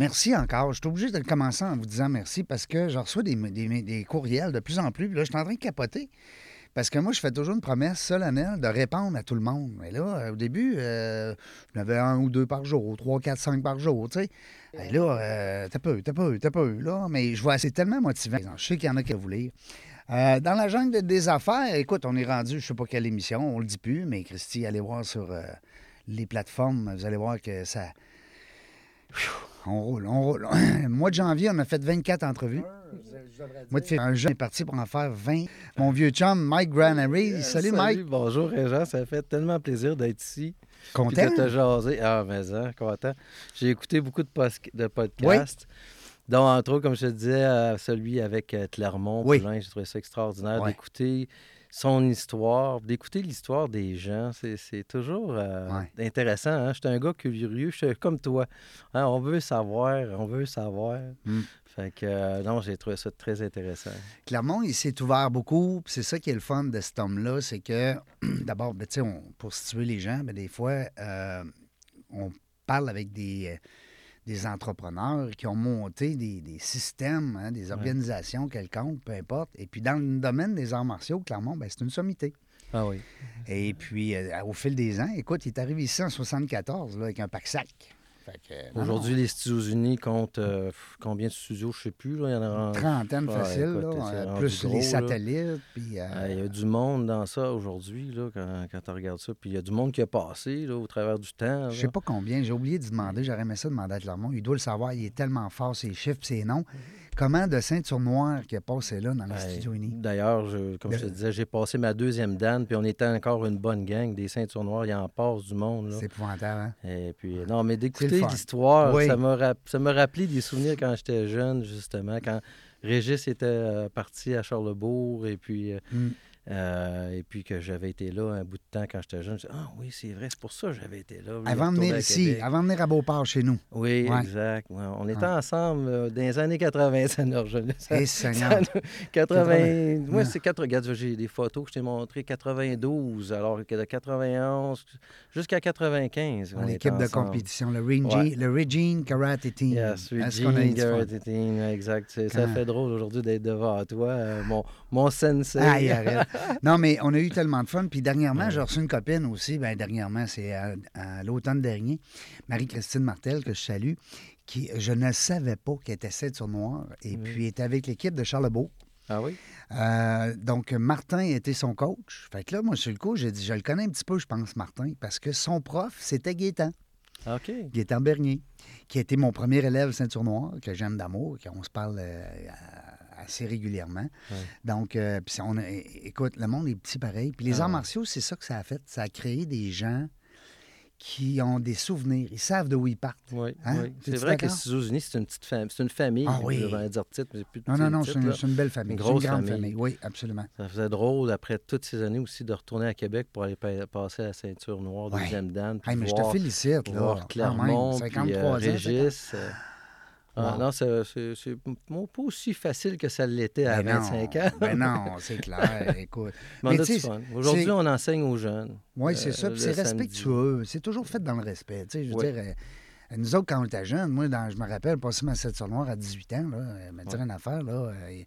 merci encore. Je suis obligé de commencer en vous disant merci parce que je reçois des, courriels de plus en plus. Là, je suis en train de capoter. Parce que moi, je fais toujours une promesse solennelle de répondre à tout le monde. Mais là, au début, euh, j'en avais un ou deux par jour, trois, quatre, cinq par jour, tu sais. Et là, euh, t'as peu, t'as peu, t'as peu, là. Mais je vois, c'est tellement motivant. Je sais qu'il y en a qui vont vous lire. Euh, dans la jungle des affaires, écoute, on est rendu, je sais pas quelle émission, on le dit plus, mais Christy, allez voir sur euh, les plateformes, vous allez voir que ça. On roule, on roule. Mois de janvier, on a fait 24 entrevues. Moi, de février, un jeune est parti pour en faire 20. Mon vieux chum, Mike Granary. Salut, Mike. Bonjour, Régent. Ça fait tellement plaisir d'être ici. Puis Content? de te jaser. Ah, mais hein, content. J'ai écouté beaucoup de, podcasts. dont, entre autres, comme je te disais, euh, celui avec euh, Clermont. Oui. J'ai trouvé ça extraordinaire d'écouter son histoire, d'écouter l'histoire des gens. C'est, toujours euh, Ouais. intéressant. Hein? Je suis un gars curieux. Je suis comme toi. Hein, On veut savoir, on veut savoir. Mm. Fait que, euh, non, j'ai trouvé ça très intéressant. Clermont, il s'est ouvert beaucoup. C'est ça qui est le fun de cet homme-là, c'est que, d'abord, ben, pour situer les gens, ben, des fois, euh, on parle avec des, des entrepreneurs qui ont monté des, des systèmes, hein, des organisations quelconques, peu importe. Et puis, dans le domaine des arts martiaux, Clermont, ben, c'est une sommité. Ah oui. Et puis, euh, au fil des ans, écoute, il est arrivé ici en 74 là, avec un pack-sac. Euh, Aujourd'hui, les États-Unis comptent euh, combien de studios, je ne sais plus. Là, il y en a en- trentaine Ouais, facile, écoute, là, c'est euh, rendu plus gros, les satellites. Puis, euh, Ah, Il y a du monde dans ça aujourd'hui, quand, quand tu regardes ça. Puis il y a du monde qui a passé là, au travers du temps. Je là. sais pas combien, j'ai oublié de demander, j'aurais aimé ça demander à Clermont. Il doit le savoir, il est tellement fort, ses chiffres, ses noms. Comment de ceinture noire qui a passé là dans les Ben, studios unis? D'ailleurs, comme je te disais, j'ai passé ma deuxième dan, puis on était encore une bonne gang, des ceintures noires, il en passe du monde. Là. C'est épouvantable, hein? Et puis, non, mais d'écouter le l'histoire, Oui. ça m'a rap- ça m'a rappelé des souvenirs quand j'étais jeune, justement, quand Régis était euh, parti à Charlebourg, et puis, euh, Mm. Euh, et puis que j'avais été là un bout de temps quand j'étais jeune. Je dis, ah oui, c'est vrai, c'est pour ça que j'avais été là. Avant de venir à ici, avant de venir à Beauport chez nous. Oui, Ouais. exact. Ouais, On était ensemble euh, dans les années 80, ça nous rejoignait. Ça- Eh, Seigneur. ça nous- 80... Moi, Ah. c'est 4... Regarde, j'ai des photos que je t'ai montrées, 92, alors que de 91 jusqu'à 95. on était L'équipe de compétition, le Regine, le Regine Karate Team. Yes, fun? Garrett King, exact. Ça fait drôle aujourd'hui d'être devant toi, euh, mon, mon sensei. Aïe, arrête. non, mais on a eu tellement de fun. Puis dernièrement, Ouais. j'ai reçu une copine aussi. Ben dernièrement, c'est à, à l'automne dernier. Marie-Christine Martel, que je salue, qui, je ne savais pas qu'elle était ceinture noire. Et puis, elle était avec l'équipe de Charlebourg. Ah oui? Euh, donc, Martin était son coach. Fait que là, moi, sur le coup, j'ai dit, je le connais un petit peu, je pense, Martin, parce que son prof, c'était Gaétan. OK. Gaétan Bernier, qui a été mon premier élève ceinture noire, que j'aime d'amour, qu'on se parle euh, à- assez régulièrement. Ouais. Donc, euh, on a- écoute, le monde est petit pareil. Puis les Ah arts martiaux, c'est ça que ça a fait. Ça a créé des gens qui ont des souvenirs. Ils savent d'où ils partent. Oui, Hein? oui. T'es-tu C'est vrai que les? États-Unis, c'est une petite famille. C'est une famille. Ah oui. Je vais dire titre, mais c'est plus Non, non, non, c'est une, belle famille. Une grosse grande famille. Oui, absolument. Ça faisait drôle, après toutes ces années aussi, de retourner à Québec pour aller pa- passer à la ceinture noire, deuxième dan. puis Hey, mais je te félicite. Là, voir quand Clermont, même, puis 53 euh, ans. Régis. Ah, Wow. non, c'est pas aussi facile que ça l'était à Ben 25 non, ans. Ben non, c'est clair. Écoute. Mais Mais. Aujourd'hui, on enseigne aux jeunes. Oui, euh, c'est ça. le Puis c'est respectueux. C'est toujours fait dans le respect. Tu sais, je veux Oui. dire, euh, nous autres, quand on était jeunes, moi, dans- je me rappelle, passer ma ceinture noire à 18 ans, là, euh, me dire Ouais. une affaire, là, euh,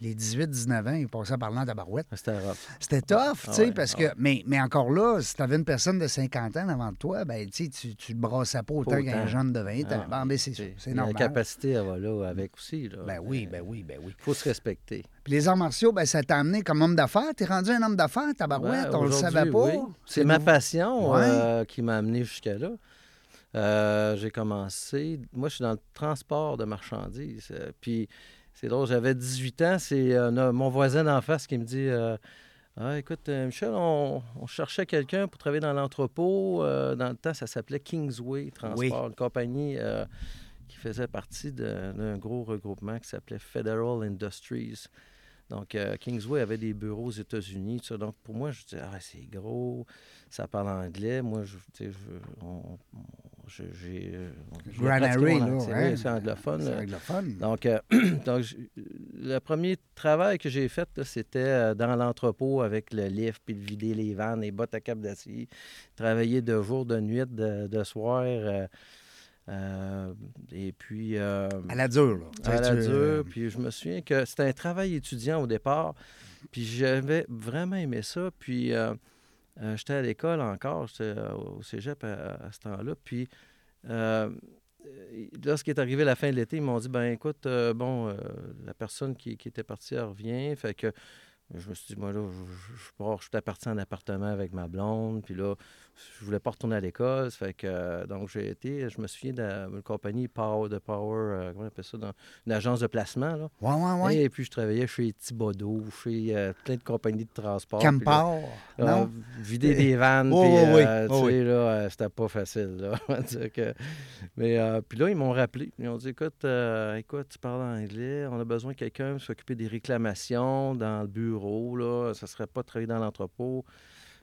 les 18-19 ans, ils passaient par là en tabarouette. C'était rough. C'était tough, Ah tu sais, ouais, parce ah que. Mais, mais encore là, si tu avais une personne de 50 ans devant toi, ben, tu sais, tu te brassais pas autant qu'un jeune de 20 ans. Ah, Bon, ben, c'est c'est- C'est La normal. capacité, elle va là avec aussi. Là. Ben oui, ben oui, ben oui. faut se respecter. Puis les arts martiaux, ben, ça t'a amené comme homme d'affaires. T'es rendu un homme d'affaires, tabarouette, Ben, on le savait pas. oui. C'est ma passion Ouais. euh, qui m'a amené jusqu'à là. Euh, j'ai commencé. Moi, je suis dans le transport de marchandises. euh, puis, c'est drôle, j'avais 18 ans. C'est euh, mon voisin d'en face qui me dit euh, Ah, écoute, euh, Michel, on, on cherchait quelqu'un pour travailler dans l'entrepôt. Dans le temps, ça s'appelait Kingsway Transport, Oui. une compagnie. qui faisait partie d'un gros regroupement qui s'appelait Federal Industries. Donc, euh, Kingsway avait des bureaux aux États-Unis. tout ça. Donc, pour moi, je disais, ah, c'est gros, ça parle anglais. Moi, je, tu sais, je- on- on- je- j'ai. euh, mon là, hein? C'est anglophone. C'est anglophone. donc, euh, donc, je- le premier travail que j'ai fait, là, c'était dans l'entrepôt avec le lift, puis de vider les vannes, les bottes à cap d'acier. Travailler de jour, de nuit, de, de soir. euh, euh, et puis. euh, À la dure, là. À la dure. Puis je me souviens que c'était un travail étudiant au départ. Puis j'avais vraiment aimé ça. Puis euh, euh, j'étais à l'école encore, j'étais euh, au cégep à, à ce temps-là. Puis euh, euh, lorsqu'il est arrivé la fin de l'été, ils m'ont dit ben écoute, euh, bon, euh, la personne qui, qui était partie, elle revient. Fait que je me suis dit, moi, là, je, je, pars, je suis parti en appartement avec ma blonde. Puis là, je voulais pas retourner à l'école. Ça fait que, euh, donc, j'ai été, je me souviens d'une compagnie Power, de Power, euh, comment on appelle ça, dans, une agence de placement. Là. Ouais, ouais, ouais. Et puis, je travaillais chez Thibodeau, chez euh, plein de compagnies de transport. Là, Campar. Non? vider des vannes, Oh, puis oui, oui. Oh, tu oui. sais, là, euh, c'était pas facile, là. Que- Mais euh, puis là, ils m'ont rappelé. Ils ont dit, écoute, écoute, tu parles anglais, on a besoin de quelqu'un pour s'occuper des réclamations dans le bureau, là. Ça serait pas de travailler dans l'entrepôt.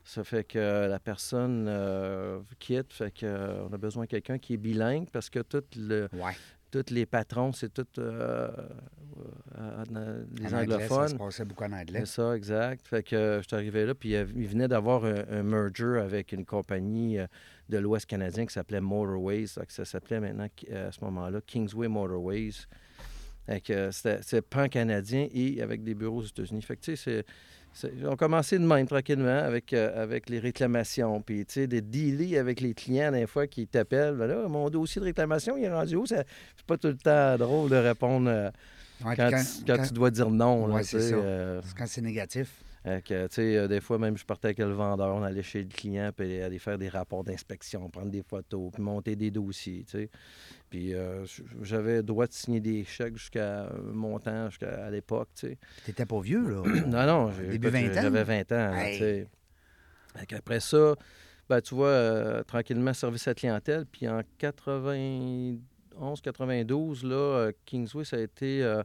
Ça fait que la personne euh, quitte, fait que euh, on a besoin de quelqu'un qui est bilingue parce que tout le, Ouais. tous les patrons, c'est tout euh, les En anglais, anglophones. Ça se passait beaucoup en anglais. C'est ça, exact. Fait que je suis arrivé là, puis il venait d'avoir un, un merger avec une compagnie de l'Ouest canadien qui s'appelait Motorways. Ça s'appelait maintenant, à ce moment-là, Kingsway Motorways. Que euh, pan-canadien et avec des bureaux aux États-Unis. Fait que, tu sais, c'est- c'est- on a commencé de même, tranquillement, avec, euh, avec les réclamations. Puis, tu sais, des dealer avec les clients, des fois, qui t'appellent. Ben là, mon dossier de réclamation, il est rendu où? Ça- C'est pas tout le temps drôle de répondre euh, Ouais, quand, tu, quand tu dois dire non. Ouais, c'est euh, Quand c'est négatif. Que, sais, euh, des fois, même, je partais avec le vendeur, on allait chez le client, puis aller faire des rapports d'inspection, prendre des photos, puis monter des dossiers, tu sais. Puis euh, j'avais le droit de signer des chèques jusqu'à un montant, jusqu'à à l'époque, tu sais. T'étais pas vieux, là. Non, non, Début écoute, 20 ans? J'avais 20 ans, Hey. tu sais. Qu'après ça, ben, tu vois, euh, tranquillement, service à clientèle. Puis en 91, 92, là, euh, Kingsway, ça a été... euh,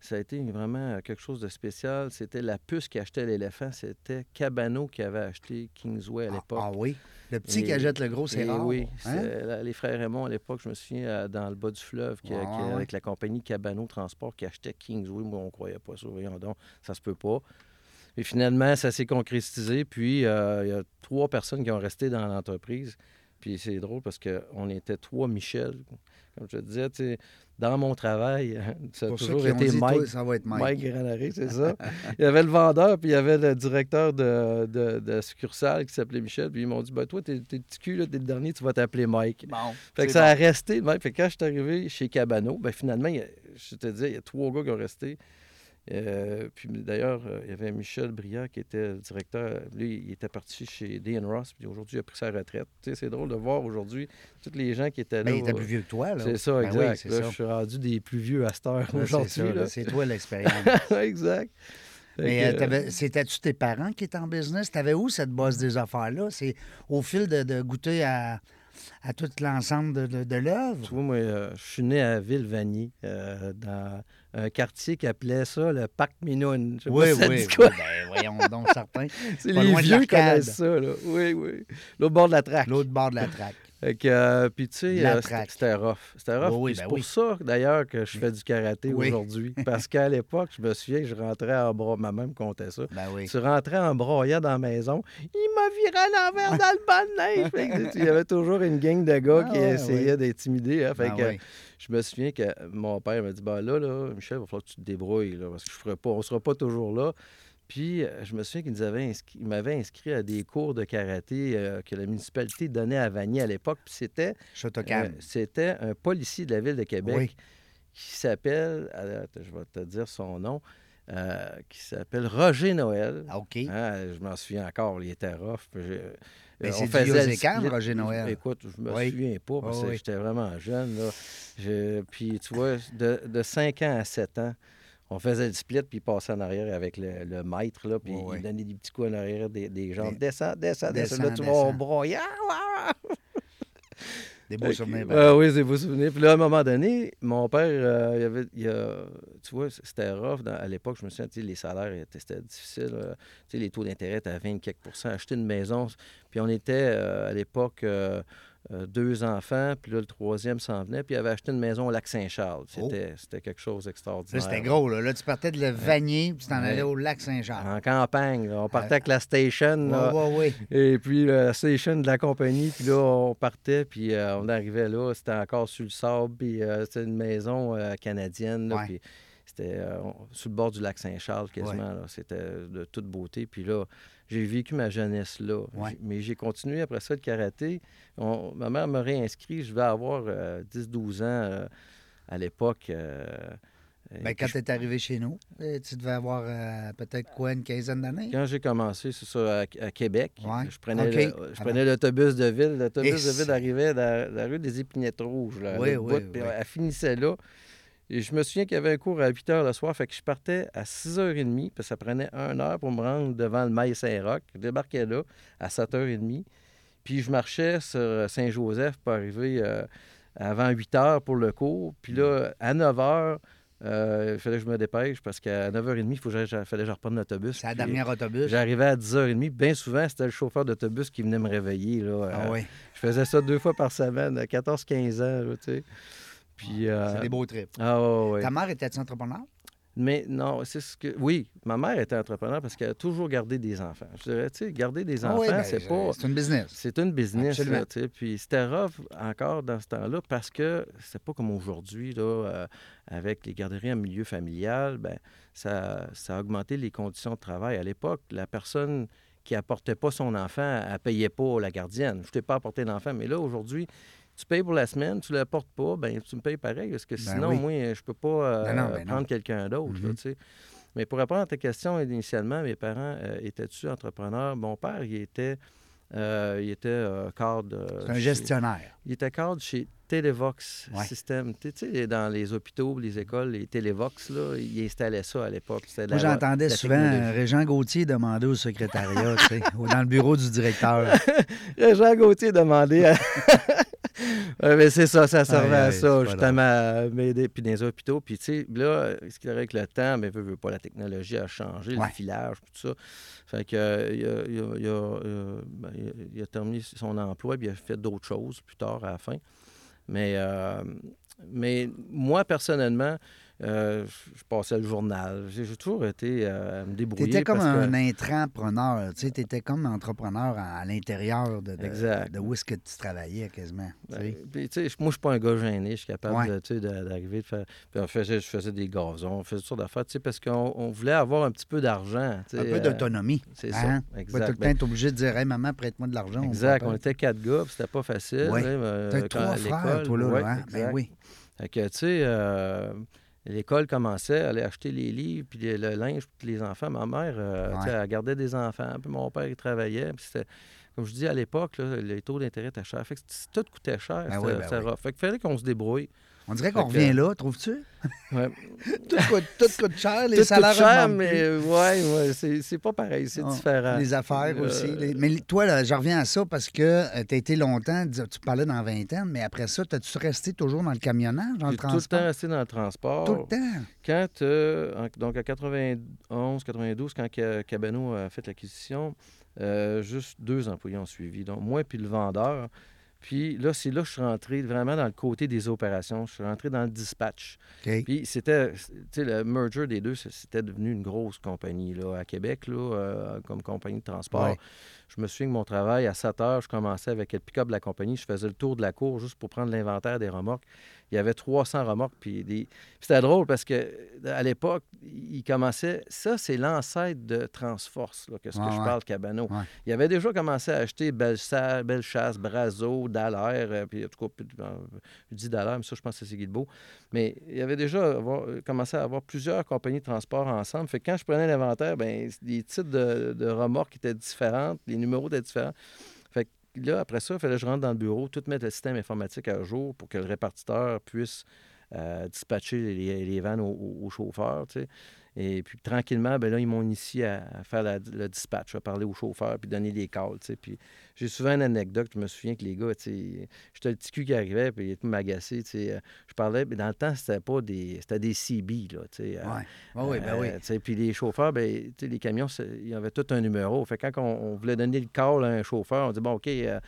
ça a été vraiment quelque chose de spécial. C'était la puce qui achetait l'éléphant. C'était Cabano qui avait acheté Kingsway à Ah, l'époque. ah oui. Le petit qui achète le gros, c'est Et rare. Oui, hein? c'est la- les frères Raymond à l'époque, je me souviens, euh, dans le bas du fleuve, qui- Ouais, qui- ouais, avec la compagnie Cabano Transport qui achetait Kingsway. Moi, on ne croyait pas ça. Voyons donc, ça se peut pas. Et finalement, ça s'est concrétisé. Puis, euh, il y a trois personnes qui ont resté dans l'entreprise. Puis, c'est drôle parce qu'on était trois Michel. Comme je te disais, tu sais, dans mon travail, ça a Pour toujours été dit, Mike. toi, ça va être Mike. Mike Granary, c'est ça. il y avait le vendeur, puis il y avait le directeur de, de, de succursale qui s'appelait Michel. Puis ils m'ont dit ben, Toi, t'es petit cul, t'es le dernier, tu vas t'appeler Mike. Bon. Fait que ça bon. a resté. Fait que quand je suis arrivé chez Cabano, ben finalement, il y a- je te disais, il y a trois gars qui ont resté. Euh, puis d'ailleurs, euh, il y avait Michel Briand qui était le directeur. Lui, il était parti chez Dean Ross, puis aujourd'hui, il a pris sa retraite. Tu sais, c'est drôle de voir aujourd'hui tous les gens qui étaient là. Ben, il était euh, plus vieux que toi, là. C'est ça, Ben exact. oui, Là, ça. je suis rendu des plus vieux à cette heure c'est aujourd'hui. C'est toi l'expérience. exact. Mais euh, c'était-tu tes parents qui étaient en business? T'avais où cette bosse des affaires-là? C'est au fil de, de goûter à, à tout l'ensemble de, de, de l'œuvre? Tu vois, moi, euh, je suis né à Villevanier, euh, dans un quartier qui appelait ça le Parc. Je sais Oui, pas si ça oui, dit oui. Ben, voyons donc, certains. C'est les vieux qui connaissent ça, là. Oui, oui. L'autre bord de la traque. L'autre bord de la traque. Que, euh, puis tu sais, euh, c'était rough. C'était rough. Oui, c'est ben pour oui. ça, d'ailleurs, que je fais du karaté Oui. aujourd'hui. Parce qu'à l'époque, je me souviens que je rentrais en bras. Ma mère me contait ça. Ben oui. Tu rentrais en broyant dans la maison, il m'a viré à l'envers dans le banc de neige. Il y avait toujours une gang de gars Ah qui ouais, essayaient ouais. d'intimider. hein. Fait Ben que, je me souviens que mon père m'a dit bah là, là, Michel, il va falloir que tu te débrouilles, là, parce que je ferai pas, on ne sera pas toujours là. Puis, euh, je me souviens qu'il nous avait inscrit, m'avait inscrit à des cours de karaté euh, que la municipalité donnait à Vanier à l'époque. Puis c'était, euh, c'était un policier de la ville de Québec Oui. qui s'appelle, je vais te dire son nom, euh, qui s'appelle Roger Noël. Ah, OK. Hein, je m'en souviens encore, il était rough. j'ai- Mais c'est on du faisait split. Roger Noël. Écoute, je me Oui. souviens pas parce Oh, que oui. j'étais vraiment jeune. Là. Je- puis tu vois, de, de 5 ans à 7 ans, on faisait le split puis il passait en arrière avec le, le maître, là, puis Oui, oui. il donnait des petits coups en arrière des, des. Des- Descends, descends, descends. Là, tu vas au descends. broyant. Des beaux souvenirs. Ah oui, des beaux souvenirs. Puis là, à un moment donné, mon père, euh, il avait, il a- tu vois, c'était rough. dans- à l'époque, je me souviens, tu sais, les salaires, étaient- c'était difficile. euh, tu sais, les taux d'intérêt étaient à 20 quelques pourcents. Acheter une maison, puis on était euh, à l'époque euh, euh, deux enfants, puis là, le troisième s'en venait, puis il avait acheté une maison au lac Saint-Charles. C'était c'était quelque chose Là, d'extraordinaire. c'était gros. Là. là, tu partais de le Vanier, puis tu t'en Ouais. allais au lac Saint-Jean. En campagne, là. on partait avec la station. là. Oui, oui, oui. Et puis euh, la station de la compagnie, puis là, on partait, puis euh, on arrivait là, c'était encore sur le sable, puis euh, c'était une maison euh, canadienne, là, Ouais. puis c'était euh, sur le bord du lac Saint-Charles quasiment, là. c'était de toute beauté. Puis là, j'ai vécu ma jeunesse là, Ouais. Mais j'ai continué après ça le karaté. On- ma mère m'a réinscrit, je devais avoir euh, 10-12 ans euh, à l'époque. euh, Ben, quand tu es arrivé chez nous, euh, tu devais avoir euh, peut-être quoi, une quinzaine d'années? Quand j'ai commencé, c'est ça, à, à Québec, Ouais. je prenais l'autobus de ville. L'autobus de ville arrivait dans la rue des Épinettes Rouges, là, Oui, puis oui. elle finissait là. Et je me souviens qu'il y avait un cours à 8 h le soir, fait que je partais à 6h30, puis ça prenait une heure pour me rendre devant le Mail Saint-Roch. Je débarquais là à 7h30, puis je marchais sur Saint-Joseph pour arriver euh, avant 8 h pour le cours. Puis là, à 9 h, euh, il fallait que je me dépêche parce qu'à 9h30, il faut que j'aille- fallait que je reprenne l'autobus. C'est la dernière autobus. J'arrivais à 10h30. Bien souvent, c'était le chauffeur d'autobus qui venait me réveiller. Là. Ah Euh, oui, Je faisais ça deux fois par semaine, à 14-15 ans. là, tu sais. Puis, euh, c'est des beaux trips. Ah, ouais, ouais. Ta mère était entrepreneur? Mais non, c'est ce que. Oui, ma mère était entrepreneur parce qu'elle a toujours gardé des enfants. Je dirais, tu sais, garder des Ah enfants, oui, ben, c'est pas. C'est une business. C'est une business, Absolument. là, tu sais. Puis c'était rough encore dans ce temps-là parce que c'est pas comme aujourd'hui, là, euh, avec les garderies en milieu familial, ben ça, ça a augmenté les conditions de travail. À l'époque, la personne qui apportait pas son enfant, elle payait pas la gardienne. Je t'ai pas apporté l'enfant, mais là, aujourd'hui, tu payes pour la semaine, tu ne l'apportes pas, ben tu me payes pareil, parce que Ben sinon, oui. moi, je peux pas euh, Ben non, ben prendre quelqu'un d'autre, Mhm. sais. Mais pour répondre à ta question, initialement, mes parents euh, étaient-tu entrepreneurs? Mon père, il était, euh, il était euh, cadre... C'est un chez- gestionnaire. Il était cadre chez Télévox Ouais. System. Tu sais, dans les hôpitaux, les écoles, les Télévox, là, il installait ça à l'époque. Moi, la- j'entendais la souvent. Régent Gauthier demander au secrétariat, tu sais, ou dans le bureau du directeur. Jean Gauthier demandait à... Ouais, mais c'est ça, ça servait à ça, justement, à m'aider. Puis dans les hôpitaux, puis tu sais, là, ce qui avec le temps, mais veut, veut pas, la technologie a changé, Ouais. le filage, tout ça. Fait que, euh, il, a, il a- il a, euh, ben, il a terminé son emploi, puis il a fait d'autres choses plus tard, à la fin. Mais, euh, mais moi, personnellement, euh, je passais le journal. J'ai toujours été euh, à me Tu débrouiller. étais comme parce que- un intrapreneur. Tu étais comme entrepreneur à, à l'intérieur de, de, Exact. de où est-ce que tu travaillais quasiment. tu sais. Ben, puis, tu moi, je suis pas un gars gêné. Je suis capable Ouais. tu d'arriver, de faire. Puis on faisait, je faisais des gazons, on faisait toutes sortes d'affaires, tu sais, parce qu'on on voulait avoir un petit peu d'argent. tu Un peu euh, d'autonomie. C'est hein? ça. Pas Exact. tout le Ben, temps être obligé de dire Hey, maman, prête-moi de l'argent. exact. On pas- était quatre gars, puis c'était pas facile. Ouais. tu euh, trois frères, toi, là. ouais, là, hein? Ben oui. Fait que, tu sais, euh, l'école commençait, elle allait acheter les livres, puis le, linge pour les enfants. Ma mère, euh, Ouais. elle gardait des enfants, puis mon père, il travaillait. Puis c'était, comme je dis, à l'époque, les taux d'intérêt étaient chers. Fait que tout coûtait cher. Ben oui, ben oui. Fait qu'il fallait qu'on se débrouille. On dirait qu'on revient là, trouves-tu? Ouais. tout, coûte, tout coûte cher, les Tout salaires coûte cher, mais euh, ouais, ouais, c'est, pas pareil, c'est Ah, différent. Les affaires Euh, aussi. les- Mais toi, là, je reviens à ça parce que tu as été longtemps, tu parlais dans vingtaine, mais après ça, as-tu resté toujours dans le camionnage, dans le J'ai tout le transport? temps resté dans le transport. Tout le temps? Quand, euh, donc en 91, 92, quand Ca- Cabano a fait l'acquisition, euh, juste deux employés ont suivi. Donc, moi puis le vendeur. Puis là, c'est là que je suis rentré vraiment dans le côté des opérations. Je suis rentré dans le dispatch. Puis c'était, tu sais, le merger des deux, c'était devenu une grosse compagnie là, à Québec, là, euh, comme compagnie de transport. Ouais. Je me souviens que mon travail, à 7 heures, je commençais avec le pick-up de la compagnie. Je faisais le tour de la cour juste pour prendre l'inventaire des remorques. Il y avait 300 remorques. Puis des... c'était drôle parce que à l'époque, il commençait. Ça, c'est l'ancêtre de Transforce, là, qu'est-ce Ouais, que je ouais. parle, Cabano. Ouais. Il avait déjà commencé à acheter Bellechasse, Brazo, Dallaire, euh, puis en tout cas, euh, je dis Dallaire, mais ça, je pense que c'est Guilbeault. Mais il avait déjà avoir- commencé à avoir plusieurs compagnies de transport ensemble. Fait que quand je prenais l'inventaire, ben les titres de, de remorques étaient différents, les numéros étaient différents. Fait que là, après ça, il fallait que je rentre dans le bureau, tout mettre le système informatique à jour pour que le répartiteur puisse euh, dispatcher les, les vannes aux, aux chauffeurs. Et puis tranquillement, ben là, ils m'ont initié à, à faire la- le dispatch, à parler aux chauffeurs, puis donner des calls. Puis j'ai souvent une anecdote, je me souviens que les gars, j'étais le petit cul qui arrivait, puis il était sais. Euh, Je parlais, mais dans le temps, c'était pas des. C'était des CB, là. tu sais. Euh, Ouais. Ah oui, ben oui. euh, sais, Puis les chauffeurs, ben, les camions, c'est- il y avait tout un numéro. Fait quand on, on voulait donner le call à un chauffeur, on dit bon, OK, euh,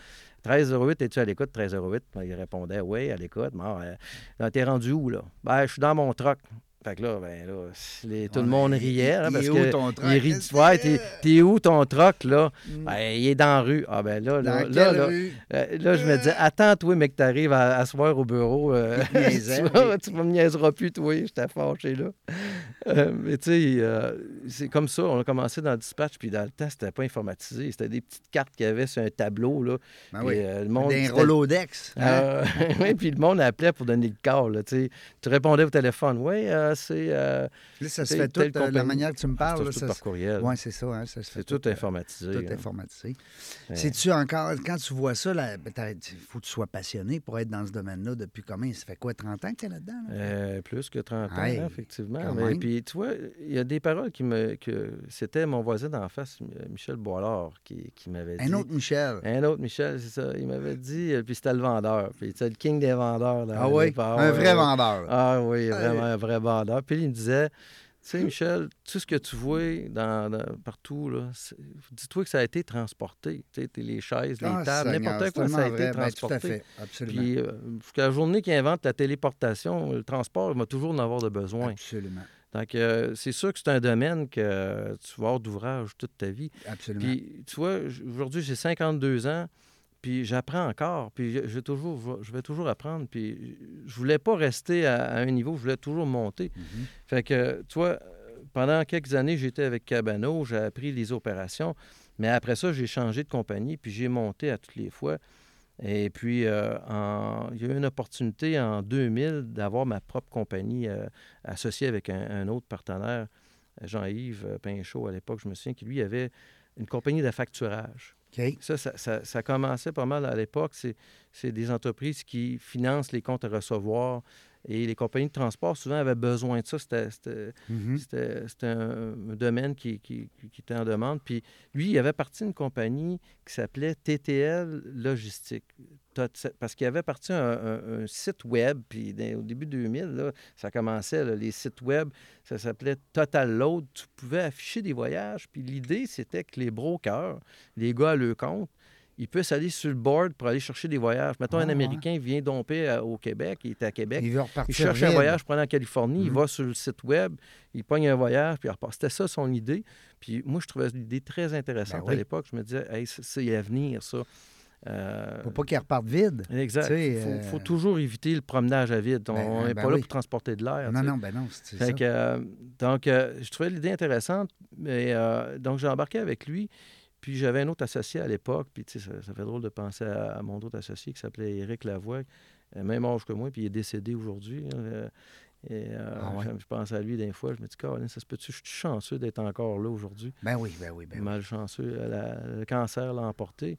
1308, es-tu à l'écoute? 1308. Ben, il répondait oui, à l'écoute. Bon, euh, t'es rendu où, là? Ben, je suis dans mon truck. Fait que là, ben là, les- tout le monde riait. il parce est que où ton il rit- Ouais, t'es, où ton truck, là? Mm. Ben, il est dans la rue. Ah, ben là, là, Dans là, là, rue? euh, là, je me dis, attends-toi, mec, t'arrives à, à soir au bureau. euh, tu, vas, tu me niaiseras plus, toi, j'étais fâché là. Euh, mais tu sais, euh, c'est comme ça, on a commencé dans le dispatch, puis dans le temps, c'était pas informatisé. C'était des petites cartes qu'il y avait sur un tableau, là. Ben Puis, oui. euh, le monde, Des Rolodex. hein? euh, oui, puis le monde appelait pour donner le call, là, tu répondais au téléphone, oui, c'est... Là, ça se fait tout, euh, la manière que tu me parles. là, tout ça par courriel. Oui, c'est ça. hein, ça c'est tout euh, informatisé. Tout hein. informatisé. Ouais. C'est-tu encore, quand tu vois ça, il faut que tu sois passionné pour être dans ce domaine-là depuis combien? Ça fait quoi, 30 ans que tu es là-dedans? là? Plus que 30 ans, hein, effectivement. Puis, tu vois, il y a des paroles qui me. que C'était mon voisin d'en face, Michel Boilard, qui, qui m'avait dit. Un autre Michel. Un autre, Michel, c'est ça. Il m'avait dit, euh, puis c'était le vendeur. Puis c'était le king des vendeurs. Ah oui? Un vrai vendeur. Ah oui, vraiment un vrai vendeur. Puis il me disait, tu sais, Michel, tout ce que tu vois dans, dans- partout, dis-toi que ça a été transporté. Tu sais, les chaises, les Ah, tables, n'importe quoi, ça a été vrai. Ben, transporté. tout à fait, absolument. Puis, euh, jusqu'à la journée qui invente la téléportation, le transport, il va toujours en avoir de besoin. Absolument. Donc, euh, c'est sûr que c'est un domaine que tu vas avoir d'ouvrage toute ta vie. Absolument. Puis, tu vois, aujourd'hui, j'ai 52 ans, puis j'apprends encore, puis je, je vais toujours, je vais toujours apprendre. Puis, je voulais pas rester à, à un niveau, je voulais toujours monter. Mhm. Fait que, tu vois, pendant quelques années, j'étais avec Cabano, j'ai appris les opérations, mais après ça, j'ai changé de compagnie, puis j'ai monté à toutes les fois. Et puis, euh, en- il y a eu une opportunité en 2000 d'avoir ma propre compagnie euh, associée avec un, un autre partenaire, Jean-Yves euh, Pinchot, à l'époque, je me souviens, qui lui avait une compagnie de facturage. Ça, ça, ça- ça commençait pas mal à l'époque. C'est, c'est des entreprises qui financent les comptes à recevoir. Et les compagnies de transport, souvent, avaient besoin de ça. C'était, c'était- Mhm. c'était, c'était un, domaine qui, qui- était en demande. Puis lui, il avait parti d'une compagnie qui s'appelait TTL Logistique. Parce qu'il avait parti un, un- un site web, puis dans- au début 2000, là, ça commençait, là, les sites web, ça s'appelait Total Load. Tu pouvais afficher des voyages, puis l'idée, c'était que les brokers, les gars à leur compte, ils puissent aller sur le board pour aller chercher des voyages. Mettons, Ah, un ouais. Américain vient domper à- au Québec, il est à Québec, Il il cherche un voyage pour aller en Californie, il Mhm. va sur le site web, il pogne un voyage, puis il repart. C'était ça son idée. Puis moi, je trouvais l'idée très intéressante Ben oui. à l'époque. Je me disais, hey, c'est- l'avenir, ça. Euh, Faut pas qu'il reparte vide. Exact. Il faut, euh, faut toujours éviter le promenage à vide. On Ben, n'est ben pas là pour transporter de l'air. Non, non, ben non, c'est ça. que, euh, donc, euh, je trouvais l'idée intéressante. Mais, euh, donc, j'ai embarqué avec lui. Puis, j'avais un autre associé à l'époque. Puis, tu sais, ça, ça fait drôle de penser à, à mon autre associé qui s'appelait Éric Lavoie, euh, même âge que moi, puis il est décédé aujourd'hui. hein, euh, et euh, Ah ouais. je, je pense à lui des fois. Je me dis, Colin, ça se peut-tu? Je suis chanceux d'être encore là aujourd'hui? Ben oui, ben oui, ben oui. Malchanceux. la- le cancer l'a emporté.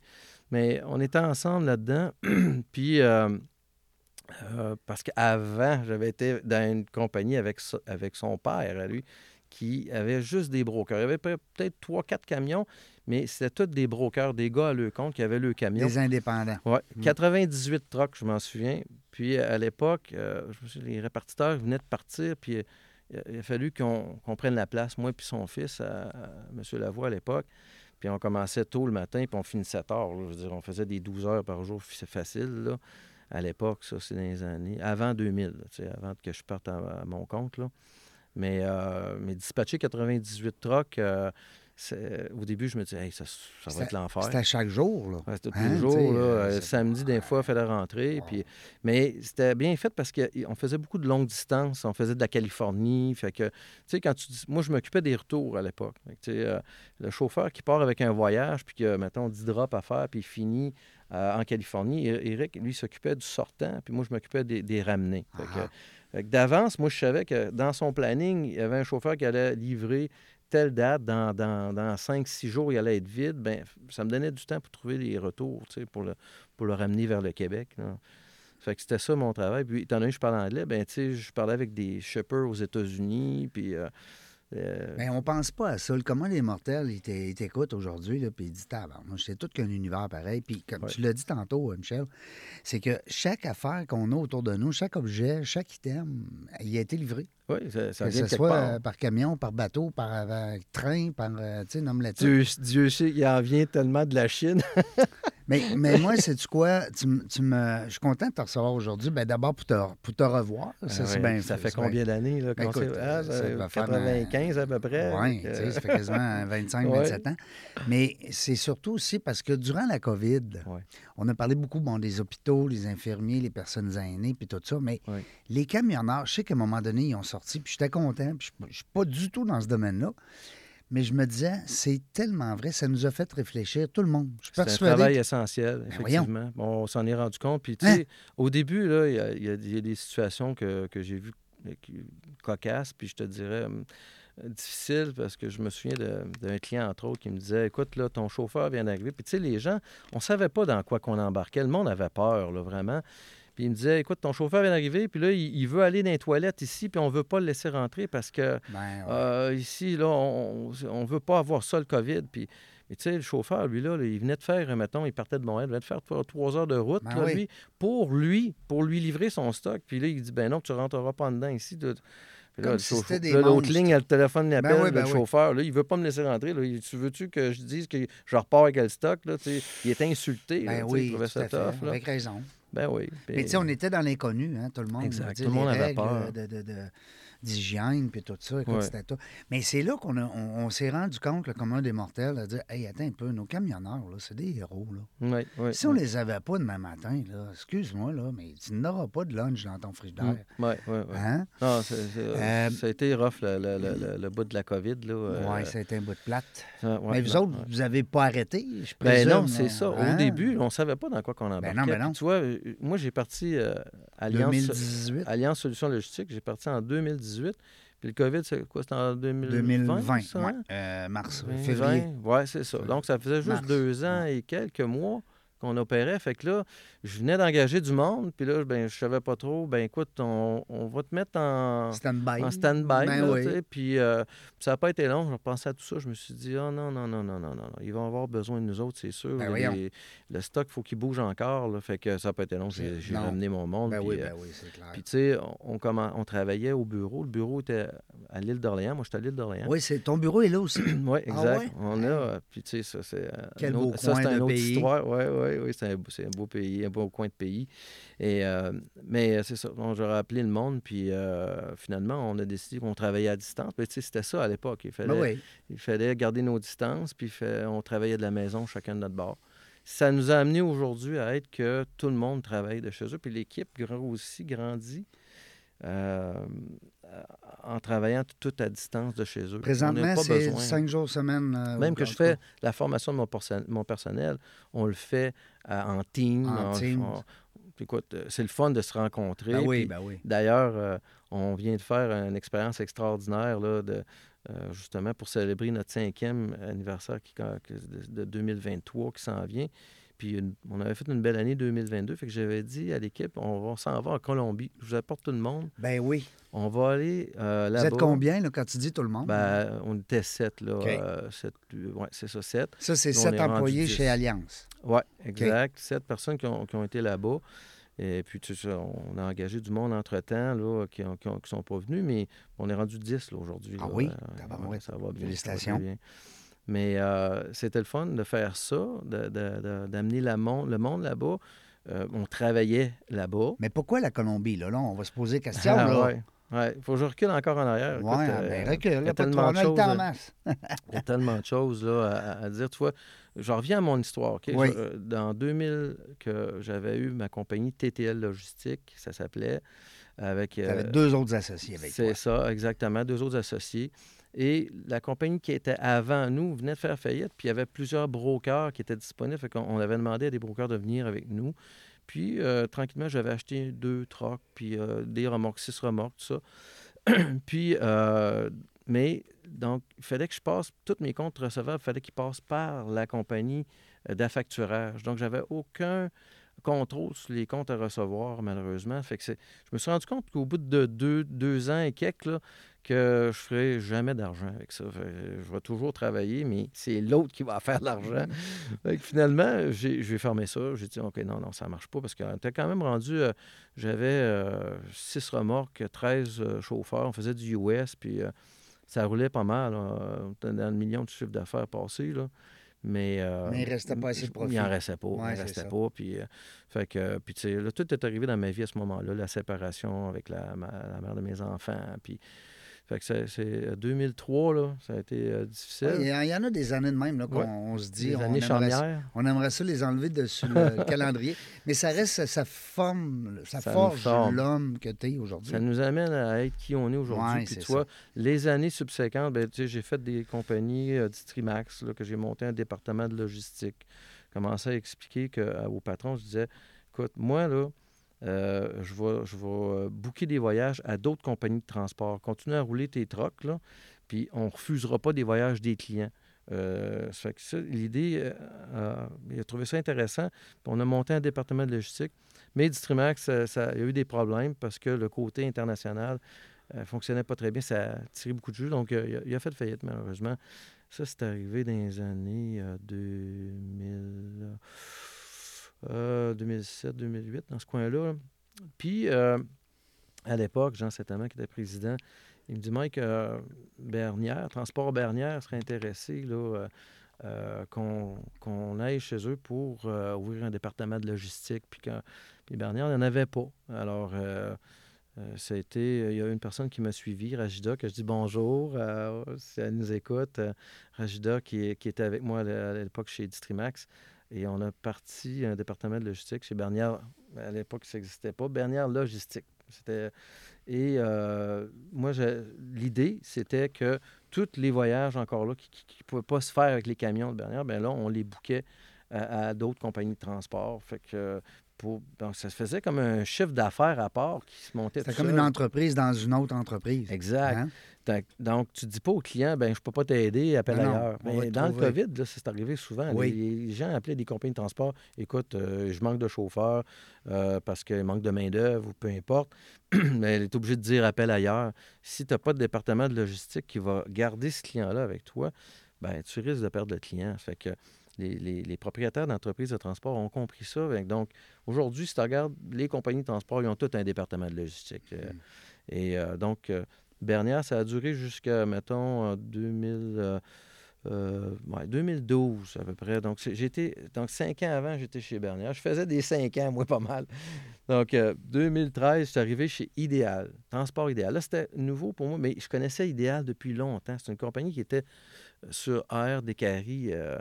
Mais on était ensemble là-dedans. puis, euh, euh, parce qu'avant, j'avais été dans une compagnie avec, avec son père, à lui, qui avait juste des brokers. Il y avait pe- peut-être trois, quatre camions, mais c'était tous des brokers, des gars à leur compte qui avaient le camion. Les indépendants. Mm. 98 trucks, je m'en souviens. Puis à l'époque, euh, les répartiteurs venaient de partir, puis euh, il a- fallu qu'on prenne la place, moi puis son fils, à, à M. Lavoie à l'époque. Puis on commençait tôt le matin, puis on finissait tard. là. Je veux dire, on faisait des 12 heures par jour, c'est facile. Là. À l'époque, ça, c'est dans les années... Avant 2000, là, avant que je parte à, à mon compte. Là. Mais, euh, mais dispatcher 98 trucks, euh, au début, je me disais, hey, ça, ça va être l'enfer. À chaque jour, là. Ouais, c'était tous Hein, les jours. là, euh, euh, samedi, des fois, il fallait rentrer. Puis... Mais c'était bien fait parce qu'on faisait beaucoup de longues distances. On faisait de la Californie. Fait que, tu sais, quand tu dis... Moi, je m'occupais des retours à l'époque. Que, euh, le chauffeur qui part avec un voyage, puis qui a, mettons, 10 drops à faire, puis il finit euh, en Californie. Éric, lui, s'occupait du sortant, puis moi, je m'occupais des, des. Fait que, Ah. D'avance, moi, je savais que dans son planning, il y avait un chauffeur qui allait livrer telle date, dans, dans, dans 5-6 jours, il allait être vide. Ben, ça me donnait du temps pour trouver les retours, pour le, ramener vers le Québec. Fait que c'était ça mon travail. Puis, étant donné que je parle anglais, ben, je parlais avec des shippers aux États-Unis, puis... euh, Euh, Ben, on pense pas à ça. Le commun des mortels, il t'é- il t'écoute aujourd'hui, puis il dit Moi, c'est tout qu'un univers pareil. Puis, comme Ouais. tu l'as dit tantôt, euh, Michel, c'est que chaque affaire qu'on a autour de nous, chaque objet, chaque item, il a été livré. oui, ça, ça que vient ce soit part. euh, par camion, par bateau, par euh, train, par. tu sais, nomme la. Dieu, Dieu sait qu'il en vient tellement de la Chine. Mais, mais moi, sais-tu quoi? Tu, me, je suis content de te recevoir aujourd'hui. Ben, D'abord, pour te, pour te revoir. Ça, Ah c'est ouais, bien ça fait c'est bien- combien d'années? Ben, écoute, Ah, ça ça- va faire, 95 à peu près. Oui, donc, euh, ça fait quasiment 25, Ouais. 27 ans. Mais c'est surtout aussi parce que durant la COVID, Ouais. on a parlé beaucoup bon, des hôpitaux, les infirmiers, les personnes aînées, puis tout ça, mais Ouais. les camionneurs, je sais qu'à un moment donné, ils ont sorti, puis j'étais content, puis je ne suis pas du tout dans ce domaine-là. Mais je me disais, c'est tellement vrai, ça nous a fait réfléchir, tout le monde. Je suis C'est un travail que- essentiel, Ben effectivement. Bon, on s'en est rendu compte. Puis, tu Hein? sais, au début, il y a, y y des situations que, que j'ai vues euh, cocasses, puis je te dirais hum, difficiles, parce que je me souviens d'un client, entre autres, qui me disait Écoute, là, ton chauffeur vient d'arriver. Puis, tu sais, les gens, on savait pas dans quoi qu'on embarquait. Le monde avait peur, là, vraiment. Puis il me disait, écoute, ton chauffeur vient d'arriver, puis là, il, il veut aller dans les toilettes ici, puis on veut pas le laisser rentrer parce que Ben, ouais. euh, ici, là, on ne veut pas avoir ça, le COVID. Puis, mais tu sais, le chauffeur, lui, là, il venait de faire, mettons, il partait de Montréal, il venait de faire trois, trois heures de route, Ben là, oui. lui, pour lui, pour lui livrer son stock. Puis là, il dit, ben non, tu ne rentreras pas en dedans ici. de- là, si là, l'autre monstres. ligne, le téléphone l'appelle, oui, ben le oui. chauffeur, là, il veut pas me laisser rentrer. Là. Tu veux-tu que je dise que je repars avec le stock? Là, il était insulté. là, Ben sais, oui, il trouvait ça tough. là. avec raison. Ben oui. Mais Puis- tu sais, on était dans l'inconnu, hein, tout le monde. Exact, tout le monde avait règles peur. de- de- de- d'hygiène, puis tout ça. écoute, Ouais. c'était tout. Mais c'est là qu'on on, on s'est rendu compte, le commun des mortels, de dire Hey, attends un peu, nos camionneurs, là, c'est des héros. Là. Oui, oui, Si on oui. les avait pas demain matin, là, excuse-moi, là, mais tu n'auras pas de lunch dans ton frigidaire. Mm. Hein? Non, c'est- c'est- Euh, ça a été rough, le, le- le- bout de la COVID. Là, euh, Oui, ça a été un bout de plate. mais vous non, autres, vous n'avez pas arrêté, je Ben présume, non, c'est ça. Au Hein? début, on ne savait pas dans quoi qu'on embarquait. non, ben non. Tu vois, euh, moi, j'ai parti euh, Alliance, 2018, Alliance Solutions Logistiques. J'ai parti en 2018. Puis le COVID, c'est quoi? C'était en 2020? 2020, ça, ouais, hein? euh, mars, 2020? février. Ouais, c'est ça. Donc, ça faisait juste Mars, deux ans et quelques mois qu'on opérait. Fait que là, je venais d'engager du monde. Puis là, ben, je savais pas trop. Ben écoute, on, on va te mettre en, Stand-by. en stand-by. Ben oui. sais. Puis euh, ça n'a pas été long. Je repensais à tout ça. Je me suis dit, oh non, non, non, non, non, non. non. Ils vont avoir besoin de nous autres, c'est sûr. Ben le stock, il faut qu'il bouge encore. là. Fait que ça n'a pas été long. J'ai ramené mon monde. Ben puis, oui, euh, ben oui, c'est clair. puis, tu sais, on, on on travaillait au bureau. Le bureau était à l'île d'Orléans. Moi, j'étais à l'île d'Orléans. Oui, c'est ton bureau est là aussi. Oui, Ah exact. ouais? On a, euh, puis tu sais, ça, c'est. euh, Quel beau ça, coin c'est de une autre pays. histoire. Oui, oui, oui. C'est un, c'est un beau pays, un beau coin de pays. Et, euh, mais euh, c'est ça. Donc, j'aurais appelé le monde, puis euh, finalement, on a décidé qu'on travaillait à distance. Mais tu sais, c'était ça à l'époque. Il fallait, Ben oui. il fallait garder nos distances, puis fait- on travaillait de la maison, chacun de notre bord. Ça nous a amené aujourd'hui à être que tout le monde travaille de chez eux, puis l'équipe grossit, grandit. euh, en travaillant tout à distance de chez eux. Présentement, c'est cinq jours semaine. euh, Même que je fais la formation de mon, perso- mon personnel, on le fait euh, en team. En on- team. on- écoute, euh, c'est le fun de se rencontrer. Ben oui, ben oui. D'ailleurs, euh, on vient de faire une expérience extraordinaire là, de, euh, justement pour célébrer notre cinquième anniversaire qui, de 2023 qui s'en vient. Puis une- on avait fait une belle année 2022. Fait que j'avais dit à l'équipe, on, va s'en va en Colombie. Je vous apporte tout le monde. Ben oui. On va aller euh, Vous là-bas. êtes combien là, quand tu dis tout le monde? Ben, on était sept, là. Euh, sept, ouais, c'est ça, sept. ça, c'est on sept employés 10. chez Alliance. Oui, exact. Sept personnes qui ont, qui ont été là-bas. Et puis, tu sais, on a engagé du monde entre-temps là, qui ne sont pas venus, mais on est rendu 10 là, aujourd'hui. Ah oui? Euh, Tabarouette. ouais, ça va bien. Félicitations. ça va bien. Mais euh, c'était le fun de faire ça, de- de- de- d'amener le monde là-bas. Euh, on travaillait là-bas. Mais pourquoi la Colombie? Là, là on va se poser question. Ah, là. ouais. Faut que je recule encore en arrière. Écoute, Ouais, euh, ben recule, il y a de tellement le choses. Il y a tellement de choses là, à, à dire. Tu vois, je reviens à mon histoire. OK? Oui. Je- dans 2000, que j'avais eu ma compagnie TTL Logistique, ça s'appelait, avec... Tu avais euh, deux autres associés avec toi. c'est ça, exactement, deux autres associés. Et la compagnie qui était avant nous venait de faire faillite, puis il y avait plusieurs brokers qui étaient disponibles. Fait on avait demandé à des brokers de venir avec nous. Puis, euh, tranquillement, j'avais acheté deux trocs, puis euh, des remorques, six remorques, tout ça. puis, euh, mais, donc, il fallait que je passe, tous mes comptes recevables, il fallait qu'ils passent par la compagnie d'affacturage. Donc, j'avais aucun contrôle sur les comptes à recevoir, malheureusement. Fait que je me suis rendu compte qu'au bout de deux, deux ans et quelques, là, que je ferai jamais d'argent avec ça. je vais toujours travailler, mais c'est l'autre qui va faire l'argent. finalement, j'ai fermé ça. J'ai dit, OK, non, non, ça ne marche pas parce qu'on était quand même rendu, euh, j'avais euh, six remorques, 13 euh, chauffeurs, on faisait du US, puis ça roulait pas mal. On était dans le million de chiffre d'affaires passé. Là. Mais, mais, il restait pas assez de profit. Il en restait pas. il il restait pas. Puis, fait que, puis tu sais, tout est arrivé dans ma vie à ce moment-là, la séparation avec la, la mère de mes enfants. Puis fait que c'est 2003, là, ça a été euh, difficile. Il y, en a des années de même, là, qu'on se dit. on années aimerait, on aimerait ça les enlever dessus le calendrier. Mais ça reste, ça forme, ça, forge l'homme que tu es aujourd'hui. Ça nous amène à être qui on est aujourd'hui. Puis tu vois, les années subséquentes, ben, j'ai fait des compagnies euh, Distrimax, là, que j'ai monté un département de logistique. Commençais à expliquer que, euh, au patron, je disais, écoute, moi, là, euh, je vais, euh, booker des voyages à d'autres compagnies de transport. Continue à rouler tes trocs, là, puis on ne refusera pas des voyages des clients. Euh, l'idée, il a trouvé ça intéressant. on a monté un département de logistique. Mais Distrimax, ça, il y a eu des problèmes parce que le côté international ne fonctionnait pas très bien. Ça a tiré beaucoup de jus. Donc, il a, fait faillite, malheureusement. Ça, c'est arrivé dans les années 2000. 2007, 2008, dans ce coin-là. Puis, euh, à l'époque, Jean Septement, qui était président, il me dit Mike, euh, Bernière, Transport Bernière serait intéressé là, euh, qu'on aille chez eux pour ouvrir un département de logistique. Puis, quand, n'en avait pas. Alors, ça a été, il y a une personne qui m'a suivi, Rajida, que je dis bonjour, si elle nous écoute. Rajida, qui, était avec moi à l'époque chez Distrimax. Et on a parti un département de logistique chez Bernière. À l'époque, ça n'existait pas. Bernière Logistique. C'était... Et euh, moi, l'idée, c'était que tous les voyages encore là qui ne pouvaient pas se faire avec les camions de Bernière, bien là, on les bouquait à, d'autres compagnies de transport. Fait que donc, ça se faisait comme un chiffre d'affaires à part qui se montait. C'était comme une entreprise dans une autre entreprise. Exact. Hein? Donc, tu ne dis pas au client, ben je ne peux pas t'aider, appelle ailleurs. Mais dans le COVID, c'est arrivé souvent. Les, gens appelaient des compagnies de transport écoute, euh, je manque de chauffeur euh, parce qu'il manque de main-d'œuvre ou peu importe. mais elle est obligée de dire appelle ailleurs. Si tu n'as pas de département de logistique qui va garder ce client-là avec toi, ben tu risques de perdre le client. Fait que les, propriétaires d'entreprises de transport ont compris ça. Donc, aujourd'hui, si tu regardes, les compagnies de transport, ils ont tout un département de logistique. Euh, mm. Et donc, Bernière, ça a duré jusqu'à, mettons, 2000, 2012 à peu près. Donc, j'étais, donc cinq ans avant, j'étais chez Bernière. Je faisais des cinq ans, moi, pas mal. Donc, 2013, je suis arrivé chez Idéal, Transport Idéal. Là, c'était nouveau pour moi, mais je connaissais Idéal depuis longtemps. C'est une compagnie qui était euh, sur Air des euh,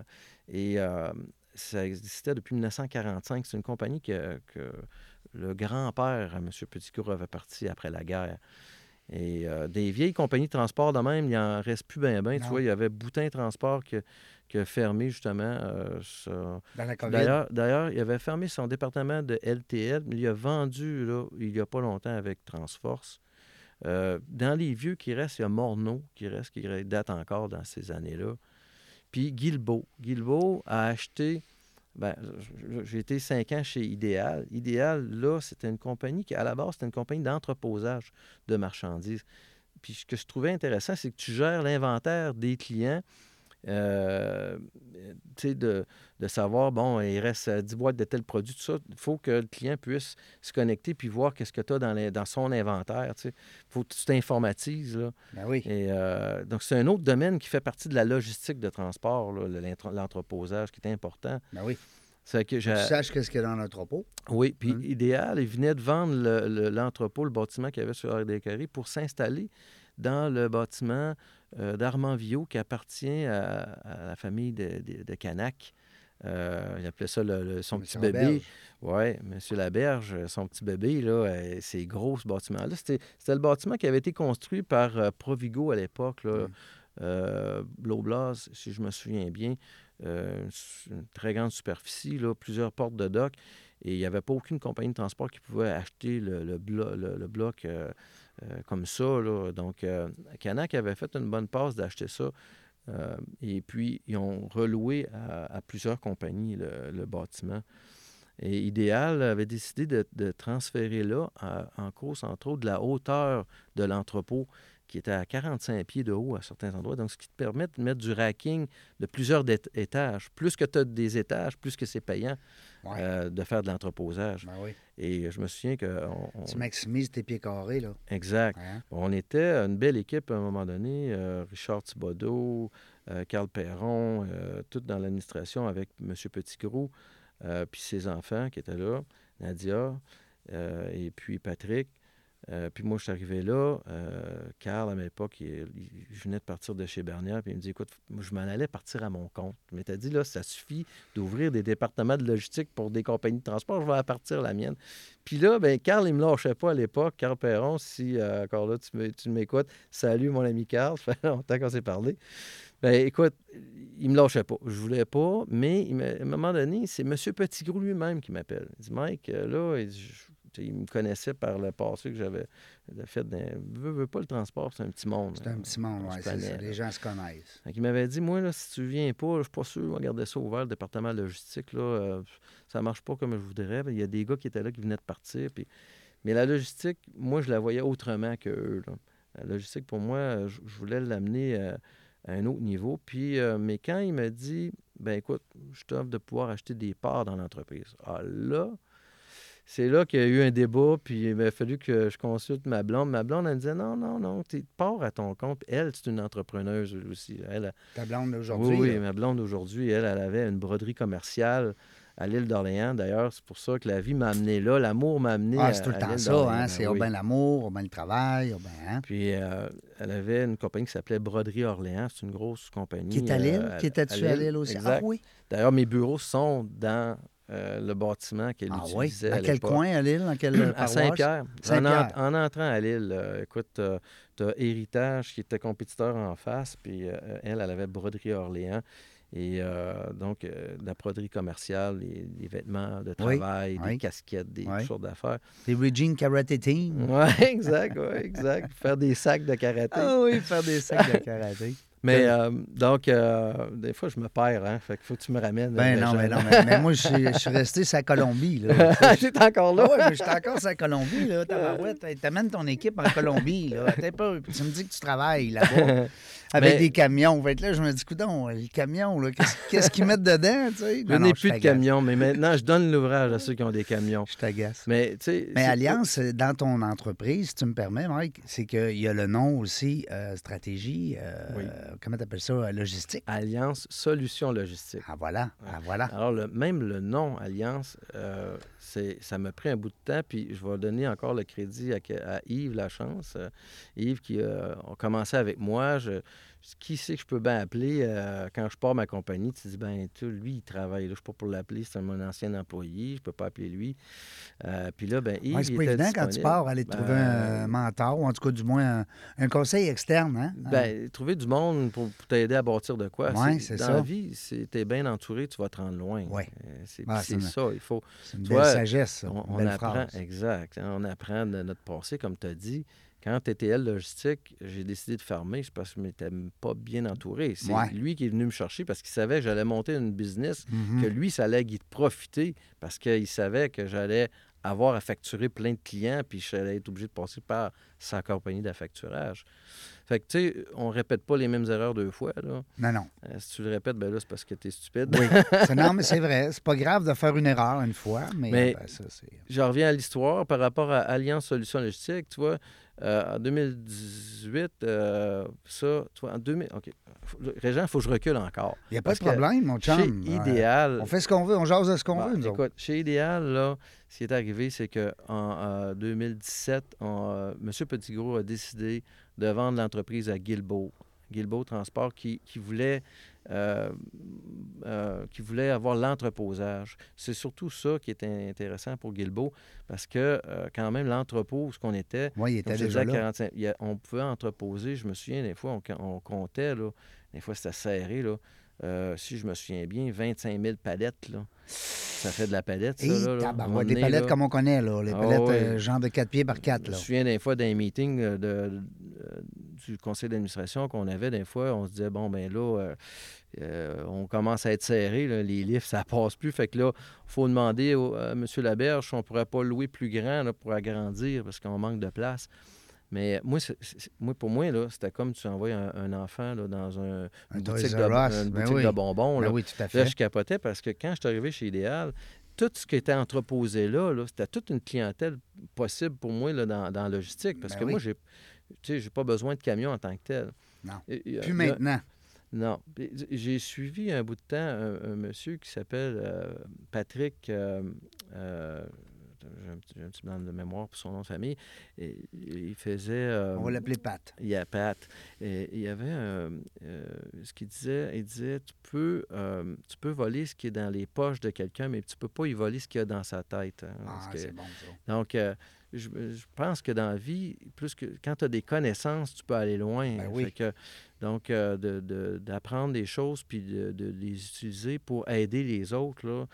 et euh, ça existait depuis 1945. C'est une compagnie que, que le grand-père, M. Petitcourt, avait parti après la guerre. Et euh, des vieilles compagnies de transport de même, il n'en reste plus bien, bien. Tu vois, il y avait Boutin Transport qui, a fermé justement. Euh, Dans la D'ailleurs, d'ailleurs, il avait fermé son département de LTL, mais il a vendu là, il n'y a pas longtemps avec Transforce. Euh, dans les vieux qui restent, il y a Morneau qui reste, qui date encore dans ces années-là. Puis Guilbeault. Guilbeault a acheté ben, j'ai été cinq ans chez Idéal. Idéal, là, c'était une compagnie qui, à la base, c'était une compagnie d'entreposage de marchandises. Puis ce que je trouvais intéressant, c'est que tu gères l'inventaire des clients. Euh, sais, de, savoir, bon, il reste 10 boîtes de tel produit, tout ça. Il faut que le client puisse se connecter puis voir qu'est-ce que tu as dans, dans, son inventaire. Il faut que tu t'informatises. Là. Ben oui. Et, euh, donc, c'est un autre domaine qui fait partie de la logistique de transport, l'entreposage, qui est important. Ben oui. C'est que tu saches qu'est-ce qu'il y a dans l'entrepôt. Oui, puis hein? idéal, il venait de vendre l'entrepôt, le, bâtiment qu'il y avait sur RDCarry pour s'installer dans le bâtiment d'Armand Villot qui appartient à, la famille de, de, Canac. Euh, il appelait ça son petit bébé. Oui, M. Laberge, son petit bébé, là, euh, ces gros bâtiments-là. C'était le bâtiment qui avait été construit par euh, Provigo à l'époque, mm. si je me souviens bien. une très grande superficie, là, plusieurs portes de dock. Et il n'y avait pas aucune compagnie de transport qui pouvait acheter le, le, bloc euh, comme ça. Donc, euh, Canac avait fait une bonne passe d'acheter ça. Euh, et puis, ils ont reloué à, plusieurs compagnies le, bâtiment. Et Idéal avait décidé de, transférer là, en cause, entre autres, de la hauteur de l'entrepôt qui était à 45 pieds de haut à certains endroits. Donc, ce qui te permet de mettre du racking de plusieurs étages. Plus que tu as des étages, plus que c'est payant Ouais. euh, de faire de l'entreposage. Ben oui. Et je me souviens que... on- on- Tu maximises tes pieds carrés, là. Exact. Hein? On était une belle équipe à un moment donné. euh, Richard Thibodeau, euh, Carl Perron, euh, tout dans l'administration avec M. Petitgrou, euh, puis ses enfants qui étaient là, Nadia, euh, et puis Patrick. Euh, puis moi, je suis arrivé là. euh, Carl, à ma époque, je venais de partir de chez Bernière, puis il me dit Écoute, je m'en allais partir à mon compte. Mais tu dit Là, ça suffit d'ouvrir des départements de logistique pour des compagnies de transport, je vais partir la mienne. Puis là, ben, Carl, il me lâchait pas à l'époque. Carl Perron, si euh, encore là, tu m'écoutes, salut mon ami Carl, ça fait longtemps qu'on s'est parlé. Ben écoute, il me lâchait pas. Je voulais pas, mais à un moment donné, c'est M. Petitgrou lui-même qui m'appelle. Il dit Mike, là, je- tu sais, il me connaissait par le passé que j'avais fait. Dans, veux, veux pas le transport, c'est un petit monde. C'est un petit monde, c'est ça. là. Les gens se connaissent. Qu'il m'avait dit, moi, là, si tu viens pas, je suis pas sûr, on va garder ça ouvert, le département logistique, là, euh, ça marche pas comme je voudrais. Il y a des gars qui étaient là qui venaient de partir. Puis... Mais la logistique, moi, je la voyais autrement que eux. là. La logistique, pour moi, je, je voulais l'amener euh, à un autre niveau. Puis, euh, mais quand il m'a dit, ben écoute, je t'offre de pouvoir acheter des parts dans l'entreprise. Ah là, c'est là qu'il y a eu un débat, puis il m'a fallu que je consulte ma blonde. Ma blonde, elle me disait, non, non, non, tu pars à ton compte. Elle, c'est une entrepreneuse aussi. Elle, Ta blonde d'aujourd'hui. oui, ma blonde aujourd'hui, elle, elle avait une broderie commerciale à l'île d'Orléans. D'ailleurs, c'est pour ça que la vie m'a amené là. L'amour m'a amené Ah, c'est tout le temps ça, hein? Ben C'est oui. au bien l'amour, au bien le travail. Hein? Puis, euh, elle avait une compagnie qui s'appelait Broderie Orléans. C'est une grosse compagnie. Qui est à l'île? euh, qui était-tu à l'île? aussi? Exact. Ah oui. D'ailleurs, mes bureaux sont dans euh, le bâtiment qu'elle Ah oui? utilisait À à quel coin à? Dans quelle À? Saint-Pierre. En, Saint-Pierre. en- en entrant à Lille, euh, écoute, tu as Héritage qui était compétiteur en face, puis euh, elle, elle avait Broderie Orléans. Et euh, donc, euh, la broderie commerciale, les, les vêtements de travail, oui. des casquettes, des sortes d'affaires. C'est Regine Karate Team. Oui, exact, oui, exact. Faire des sacs de karaté. Ah oui, faire des sacs de karaté. Mais euh, donc, euh, des fois, je me perds, hein. Fait qu'il faut que tu me ramènes. Ben non, mais non, mais, mais moi, je suis, je suis resté sa Colombie. Là. T'es encore là? Ah ouais, mais j'étais encore sa Colombie, là, T'amènes ton équipe en Colombie, là. Attends pas, tu me dis que tu travailles là-bas avec Mais- des camions. Là, je me dis, coudon, les camions, qu'est-ce qu'ils mettent dedans, tu sais? Je n'ai plus de camions, mais maintenant, je donne l'ouvrage à ceux qui ont des camions. Je t'agace. Mais, tu sais... Mais Alliance, dans ton entreprise, si tu me permets, Mike, c'est qu'il y a le nom aussi, euh, stratégie, euh, Oui. comment tu appelles ça, euh, logistique? Alliance Solutions Logistiques. Ah voilà, ah voilà. Alors, le, même le nom Alliance, euh, ça m'a pris un bout de temps, puis je vais donner encore le crédit à, Yves Lachance. Euh, Yves qui euh, a commencé avec moi. Je, qui c'est que je peux bien appeler euh, quand je pars ma compagnie? Tu dis, ben, tu, lui, il travaille. Là, je ne suis pas pour l'appeler, c'est mon ancien employé, je ne peux pas appeler lui. Euh, puis là, ben, Yves. Ouais, c'est il pas évident quand tu pars aller te trouver un Ben, mentor, ou en tout cas, du moins, un, un conseil externe. Hein? Ben, trouver du monde pour, pour t'aider à bâtir de quoi. Ouais, c'est dans ça. la vie, si t'es bien entouré, tu vas te rendre loin. Ouais. Euh, C'est, Ah, c'est ça, il faut... c'est une tu belle vois, sagesse, ça. On, une on belle apprend, phrase. exact. On apprend de notre passé, comme tu as dit. Quand TTL Logistique, j'ai décidé de fermer, c'est parce que je m'étais pas bien entouré. C'est Ouais. lui qui est venu me chercher parce qu'il savait que j'allais monter une business, Mhm. que lui, ça allait profiter parce qu'il savait que j'allais avoir à facturer plein de clients, puis j'allais être obligé de passer par sa compagnie d'affacturage. Fait que, tu sais, on répète pas les mêmes erreurs deux fois. Là. Non, non. Euh, si tu le répètes, ben là, c'est parce que tu es stupide. Oui. C'est- non, mais c'est vrai. C'est pas grave de faire une erreur une fois, mais, Mais- ben, ça, c'est. Je reviens à l'histoire par rapport à Alliance Solutions Logistiques. Tu vois, euh, en 2018, euh, ça, tu vois, en 2000. OK. Régent, il faut que je recule encore. Il n'y a pas de problème, mon chum. Chez Ouais. Idéal. On fait ce qu'on veut, on jase de ce qu'on Bon, veut, nous autres. écoute, chez Idéal, là, ce qui est arrivé, c'est qu'en en 2017, on, euh, M. Petitgros a décidé de vendre l'entreprise à Guilbeault. Guilbeault Transport qui, qui voulait, euh, euh, qui voulait avoir l'entreposage. C'est surtout ça qui était intéressant pour Guilbeault parce que, euh, quand même, l'entrepôt, où ce qu'on était, Oui, il comme était je te disais, déjà à là. 45, il y a- on pouvait entreposer, je me souviens, des fois, on, on comptait, là, des fois, c'était serré, là. Si je me souviens bien, 25 000 palettes, là. Ça fait de la palette, ça, Et là. des palettes là, comme on connaît, là. Les Ah palettes euh, genre de 4 pieds par 4, Je me souviens des fois d'un meeting de, du conseil d'administration qu'on avait, des fois, on se disait, bon, ben là, euh, euh, on commence à être serré, là, les livres, ça passe plus. Fait que là, il faut demander au- à M. Laberge si on ne pourrait pas louer plus grand là, pour agrandir parce qu'on manque de place. Mais moi, pour moi, là, c'était comme tu envoies un, un enfant là, dans un, Un une boutique, de, une ben boutique oui. de bonbons. Ben là. oui, tout à Là, fait. je capotais parce que quand je suis arrivé chez Idéal, tout ce qui était entreposé là, là, c'était toute une clientèle possible pour moi là, dans, dans la logistique. Parce Ben que oui. moi, j'ai j'ai pas besoin de camion en tant que tel. Non. Et- euh, Plus là- maintenant. Non. J'ai suivi un bout de temps un, un monsieur qui s'appelle euh, Patrick. euh, euh, j'ai un, petit- j'ai un petit blanc de mémoire pour son nom de famille. Et, il faisait. On va l'appeler Pat. il y a Pat. Et il y avait ce qu'il disait, il disait tu peux, tu peux voler ce qui est dans les poches de quelqu'un, mais tu peux pas y voler ce qu'il y a dans sa tête. hein, Ah, que- c'est bon, ça. donc, je, je pense que dans la vie, plus que quand tu as des connaissances, tu peux aller loin. Ben oui. Fait que, donc, euh, de- de- d'apprendre des choses puis de, de les utiliser pour aider les autres, là,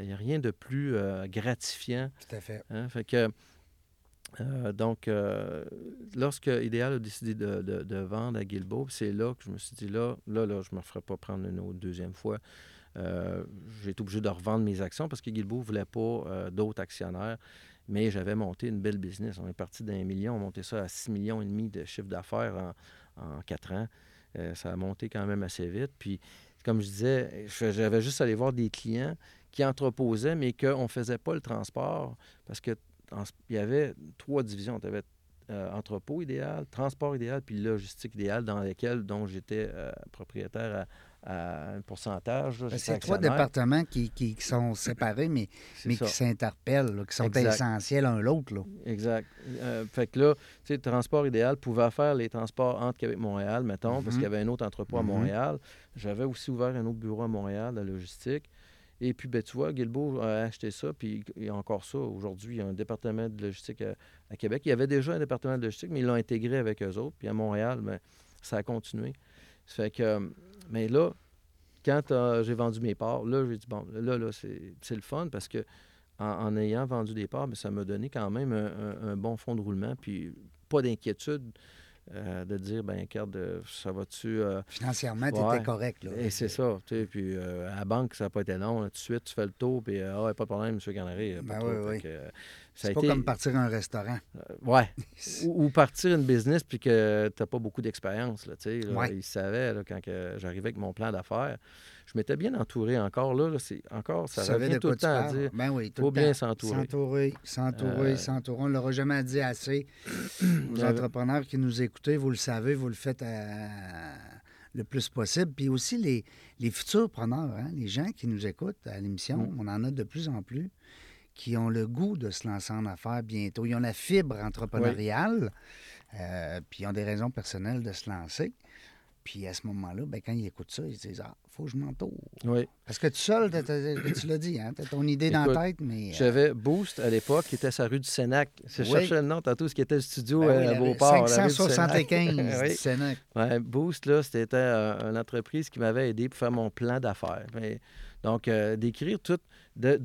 il n'y a rien de plus euh, gratifiant. Tout à fait. hein. Fait que, euh, donc, euh, lorsque Idéal a décidé de, de- de vendre à Guilbeault, c'est là que je me suis dit, là, là, là je ne me ferai pas prendre une autre deuxième fois. Euh, j'ai été obligé de revendre mes actions parce que Guilbeault ne voulait pas euh, d'autres actionnaires. Mais j'avais monté une belle business. On est parti d'un million, on monté ça à 6 millions et demi de chiffre d'affaires en, 4 ans. Euh, ça a monté quand même assez vite. Puis, comme je disais, j'avais juste allé voir des clients qui entreposaient, mais qu'on ne faisait pas le transport parce que y avait trois divisions. Tu avais euh, entrepôt idéal, transport idéal, puis logistique idéal, dans lesquelles dont j'étais euh, propriétaire à, à un pourcentage. Ben, C'est trois départements qui, qui- qui sont séparés, mais, mais ça. qui s'interpellent, qui sont Exact. essentiels l'un l'autre. Exact. Euh, fait que là, tu sais, le transport idéal pouvait faire les transports entre Québec et Montréal, mettons, parce Mhm. qu'il y avait un autre entrepôt à Mhm. Montréal. J'avais aussi ouvert un autre bureau à Montréal, la logistique. Et puis, ben, tu vois, Guilbeault a acheté ça, puis il y a encore ça. Aujourd'hui, il y a un département de logistique à, à Québec. Il y avait déjà un département de logistique, mais ils l'ont intégré avec eux autres. Puis à Montréal, ben, ça a continué. Ça fait que, euh, mais là, quand euh, j'ai vendu mes parts, là, j'ai dit, bon, là, là, c'est le fun parce que en, en ayant vendu des parts, mais ça m'a donné quand même un, un- un bon fond de roulement, puis pas d'inquiétude euh, de dire, ben regarde, ça va-tu... euh, Financièrement, tu Ouais. étais correct. Là. et c'est ça, tu sais, puis euh, à la banque, ça n'a pas été long, tout de suite, tu fais le tour, puis ah pas de problème, M. Canary, pas Ben trop. oui, oui. que, C'est pas été- comme partir un restaurant. euh, ouais. ou, ou partir une business puis que tu n'as pas beaucoup d'expérience. Là. Ouais. Ils savaient là, quand j'arrivais avec mon plan d'affaires. Je m'étais bien entouré encore. Là, là, c'est, encore, ça Tu revient de tout le temps à dire. Ben oui, tout faut le bien s'entourer. S'entourer, s'entourer, Euh, s'entourer. On ne l'aura jamais dit assez. Aux entrepreneurs qui nous écoutez, vous le savez, vous le faites à- le plus possible. Puis aussi les, les futurs preneurs, hein, les gens qui nous écoutent à l'émission, Mm. on en a de plus en plus, qui ont le goût de se lancer en affaires bientôt. Ils ont la fibre entrepreneuriale, euh, puis ils ont des raisons personnelles de se lancer. Puis à ce moment-là, ben, quand ils écoutent ça, ils se disent Ah, faut que je m'entoure. Oui. Parce que tout seul, tu l'as dit, hein, tu as ton idée dans la tête, mais. euh, J'avais Boost à l'époque, qui était sa rue du Sénac. Je Oui. cherchais le nom tantôt, ce qui était le studio ben oui, euh, à Beauport. la rue du Sénac. 575 Oui. du Sénac. Ouais, Boost, là, c'était euh, une entreprise qui m'avait aidé pour faire mon plan d'affaires. Mais, donc, euh, d'écrire tout. De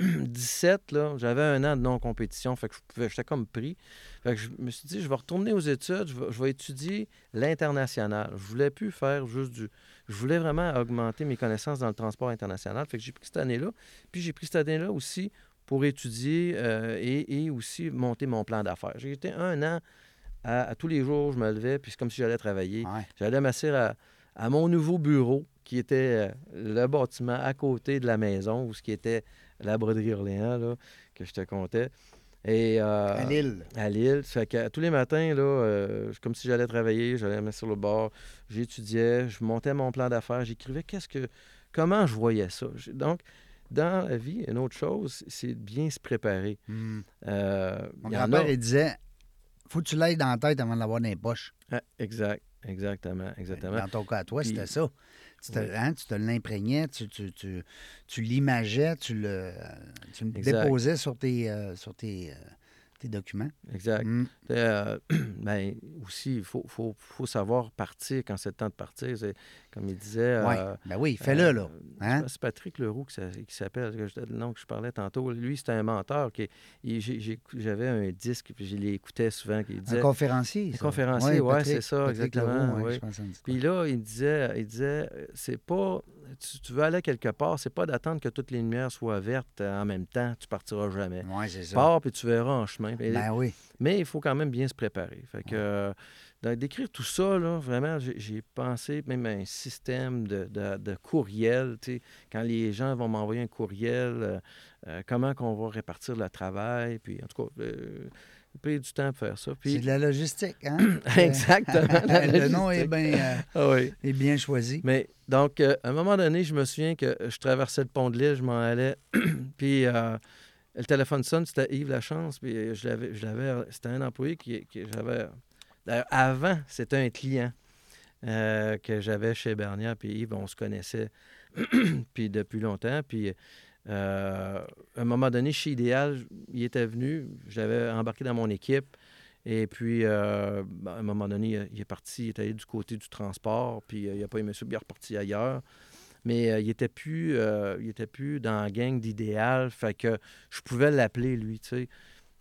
2017, là, j'avais un an de non-compétition, fait que je pouvais- j'étais comme pris. Fait que je me suis dit, je vais retourner aux études, je vais, je vais étudier l'international. Je voulais plus faire juste du... Je voulais vraiment augmenter mes connaissances dans le transport international. Fait que j'ai pris cette année-là. Puis j'ai pris cette année-là aussi pour étudier euh, et, et aussi monter mon plan d'affaires. J'ai été un an à, à tous les jours, je me levais, puis c'est comme si j'allais travailler. Ouais. J'allais m'asseoir à, à mon nouveau bureau, qui était euh, le bâtiment à côté de la maison, où ce qui était la broderie Orléans, là, que je te comptais. Et, euh, À Lille. à Lille. Fait que tous les matins, là, euh, comme si j'allais travailler, j'allais me mettre sur le bord, j'étudiais, je montais mon plan d'affaires, j'écrivais qu'est-ce que, comment je voyais ça. Donc, dans la vie, une autre chose, c'est de bien se préparer. Hmm. Euh, Mon grand-père, a- il disait faut que tu l'aies dans la tête avant de l'avoir dans les poches. Ah, exact, exactement, exactement. Dans ton cas, à toi, c'était ça. Tu te, Oui. hein, tu te l'imprégnais, tu, tu, tu, tu l'imageais, tu le, tu le déposais sur tes, euh, sur tes, euh, tes documents. Exact. Mm. Euh, ben, aussi, il faut, faut, faut savoir partir quand c'est le temps de partir. C'est, comme il disait. Ouais. euh, Ben oui, fais-le, euh, là. Hein? C'est Patrick Leroux qui, s'a- qui s'appelle, le nom que je parlais tantôt. Lui, c'était un mentor. Qui, j'avais un disque, puis je l'écoutais souvent, qui Un disait. conférencier. Un ça. conférencier, ouais, Patrick- c'est ça, Patrick exactement, Leroux, ouais, oui. Puis là, il disait, il disait, euh, c'est pas, tu, tu veux aller quelque part, c'est pas d'attendre que toutes les lumières soient vertes euh, en même temps, tu partiras jamais. Ouais, c'est ça. Pars puis tu verras en chemin. Mais, Ben oui. mais il faut quand même bien se préparer. Fait que euh, d'écrire tout ça, là, vraiment, j'ai pensé même à un système de, de, de courriel. Quand les gens vont m'envoyer un courriel, euh, euh, comment qu'on va répartir le travail. Puis, en tout cas, euh, pris du temps pour faire ça. C'est de la logistique, hein? Exactement, la Le nom est logistique. bien, euh, ah oui. est bien choisi. Mais donc, euh, à un moment donné, je me souviens que je traversais le pont de l'île, je m'en allais, puis euh, le téléphone sonne, c'était Yves Lachance, puis je l'avais, je l'avais, c'était un employé qui, qui j'avais. D'ailleurs, avant, c'était un client que j'avais chez Bernier, puis Yves, on se connaissait puis depuis longtemps, puis. Euh, à un moment donné, chez Idéal, il était venu, je l'avais embarqué dans mon équipe. Et puis, euh, ben, à un moment donné, il- est parti, il est allé du côté du transport, puis euh, il n'a pas aimé ça, il est reparti ailleurs. Mais il n'était plus, il plus dans la gang d'idéal, fait que je pouvais l'appeler, lui, tu sais.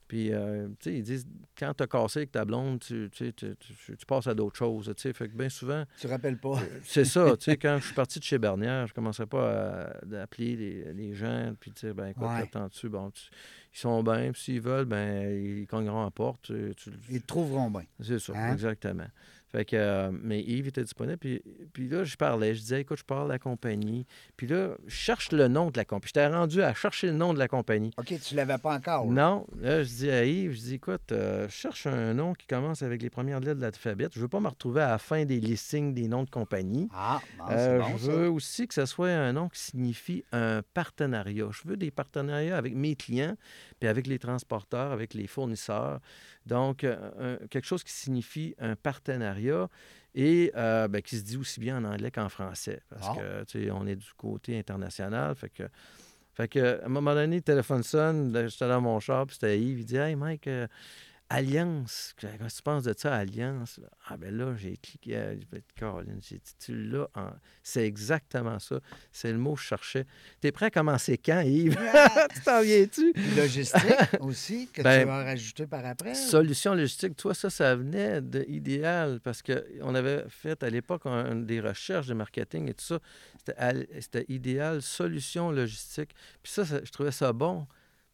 Puis, euh, tu sais, ils disent, quand tu as cassé avec ta blonde, tu, tu, sais, tu- tu- passes à d'autres choses, tu sais. Fait que bien souvent, Tu te rappelles pas? c'est ça, tu sais, quand je suis parti de chez Bernière, je commençais pas à, d'appeler les, les gens, puis dire, ben écoute, Ouais. attends-tu, bon, tu- ils sont bien, puis s'ils veulent, ben ils cogneront à la porte. Ils te trouveront bien. c'est ça, Hein? exactement. Fait que, euh, mais Yves était disponible. Puis, puis là, je parlais. Je disais, écoute, je parle de la compagnie. Puis là, je cherche le nom de la compagnie. J'étais rendu à chercher le nom de la compagnie. OK, tu l'avais pas encore. là. Non, là, je dis à Yves, je dis, écoute, euh, je cherche un nom qui commence avec les premières lettres de l'alphabet. Je veux pas me retrouver à la fin des listings des noms de compagnie. Ah, bon, Euh, c'est bon, je ça. veux aussi que ce soit un nom qui signifie un partenariat. Je veux des partenariats avec mes clients, puis avec les transporteurs, avec les fournisseurs. Donc, euh, un- quelque chose qui signifie un partenariat et euh, ben, qui se dit aussi bien en anglais qu'en français. Parce Ah. que, tu sais, on est du côté international. Fait que, fait que, à un moment donné, le téléphone sonne, j'étais dans mon char, puis c'était Yves, il dit Hey Mike, euh, Alliance, que tu penses de ça, Alliance? Ah ben là, j'ai cliqué, euh, Caroline, j'ai dit, tu l'as en... C'est exactement ça. C'est le mot que je cherchais. T'es prêt à commencer quand, Yves? tu t'en viens-tu? Logistique aussi, que Ben, tu vas rajouter par après. Solution logistique, toi, ça, ça venait de idéal parce qu'on avait fait à l'époque des recherches de marketing et tout ça. C'était al- C'était idéal, solution logistique. Puis ça, ça, je trouvais ça bon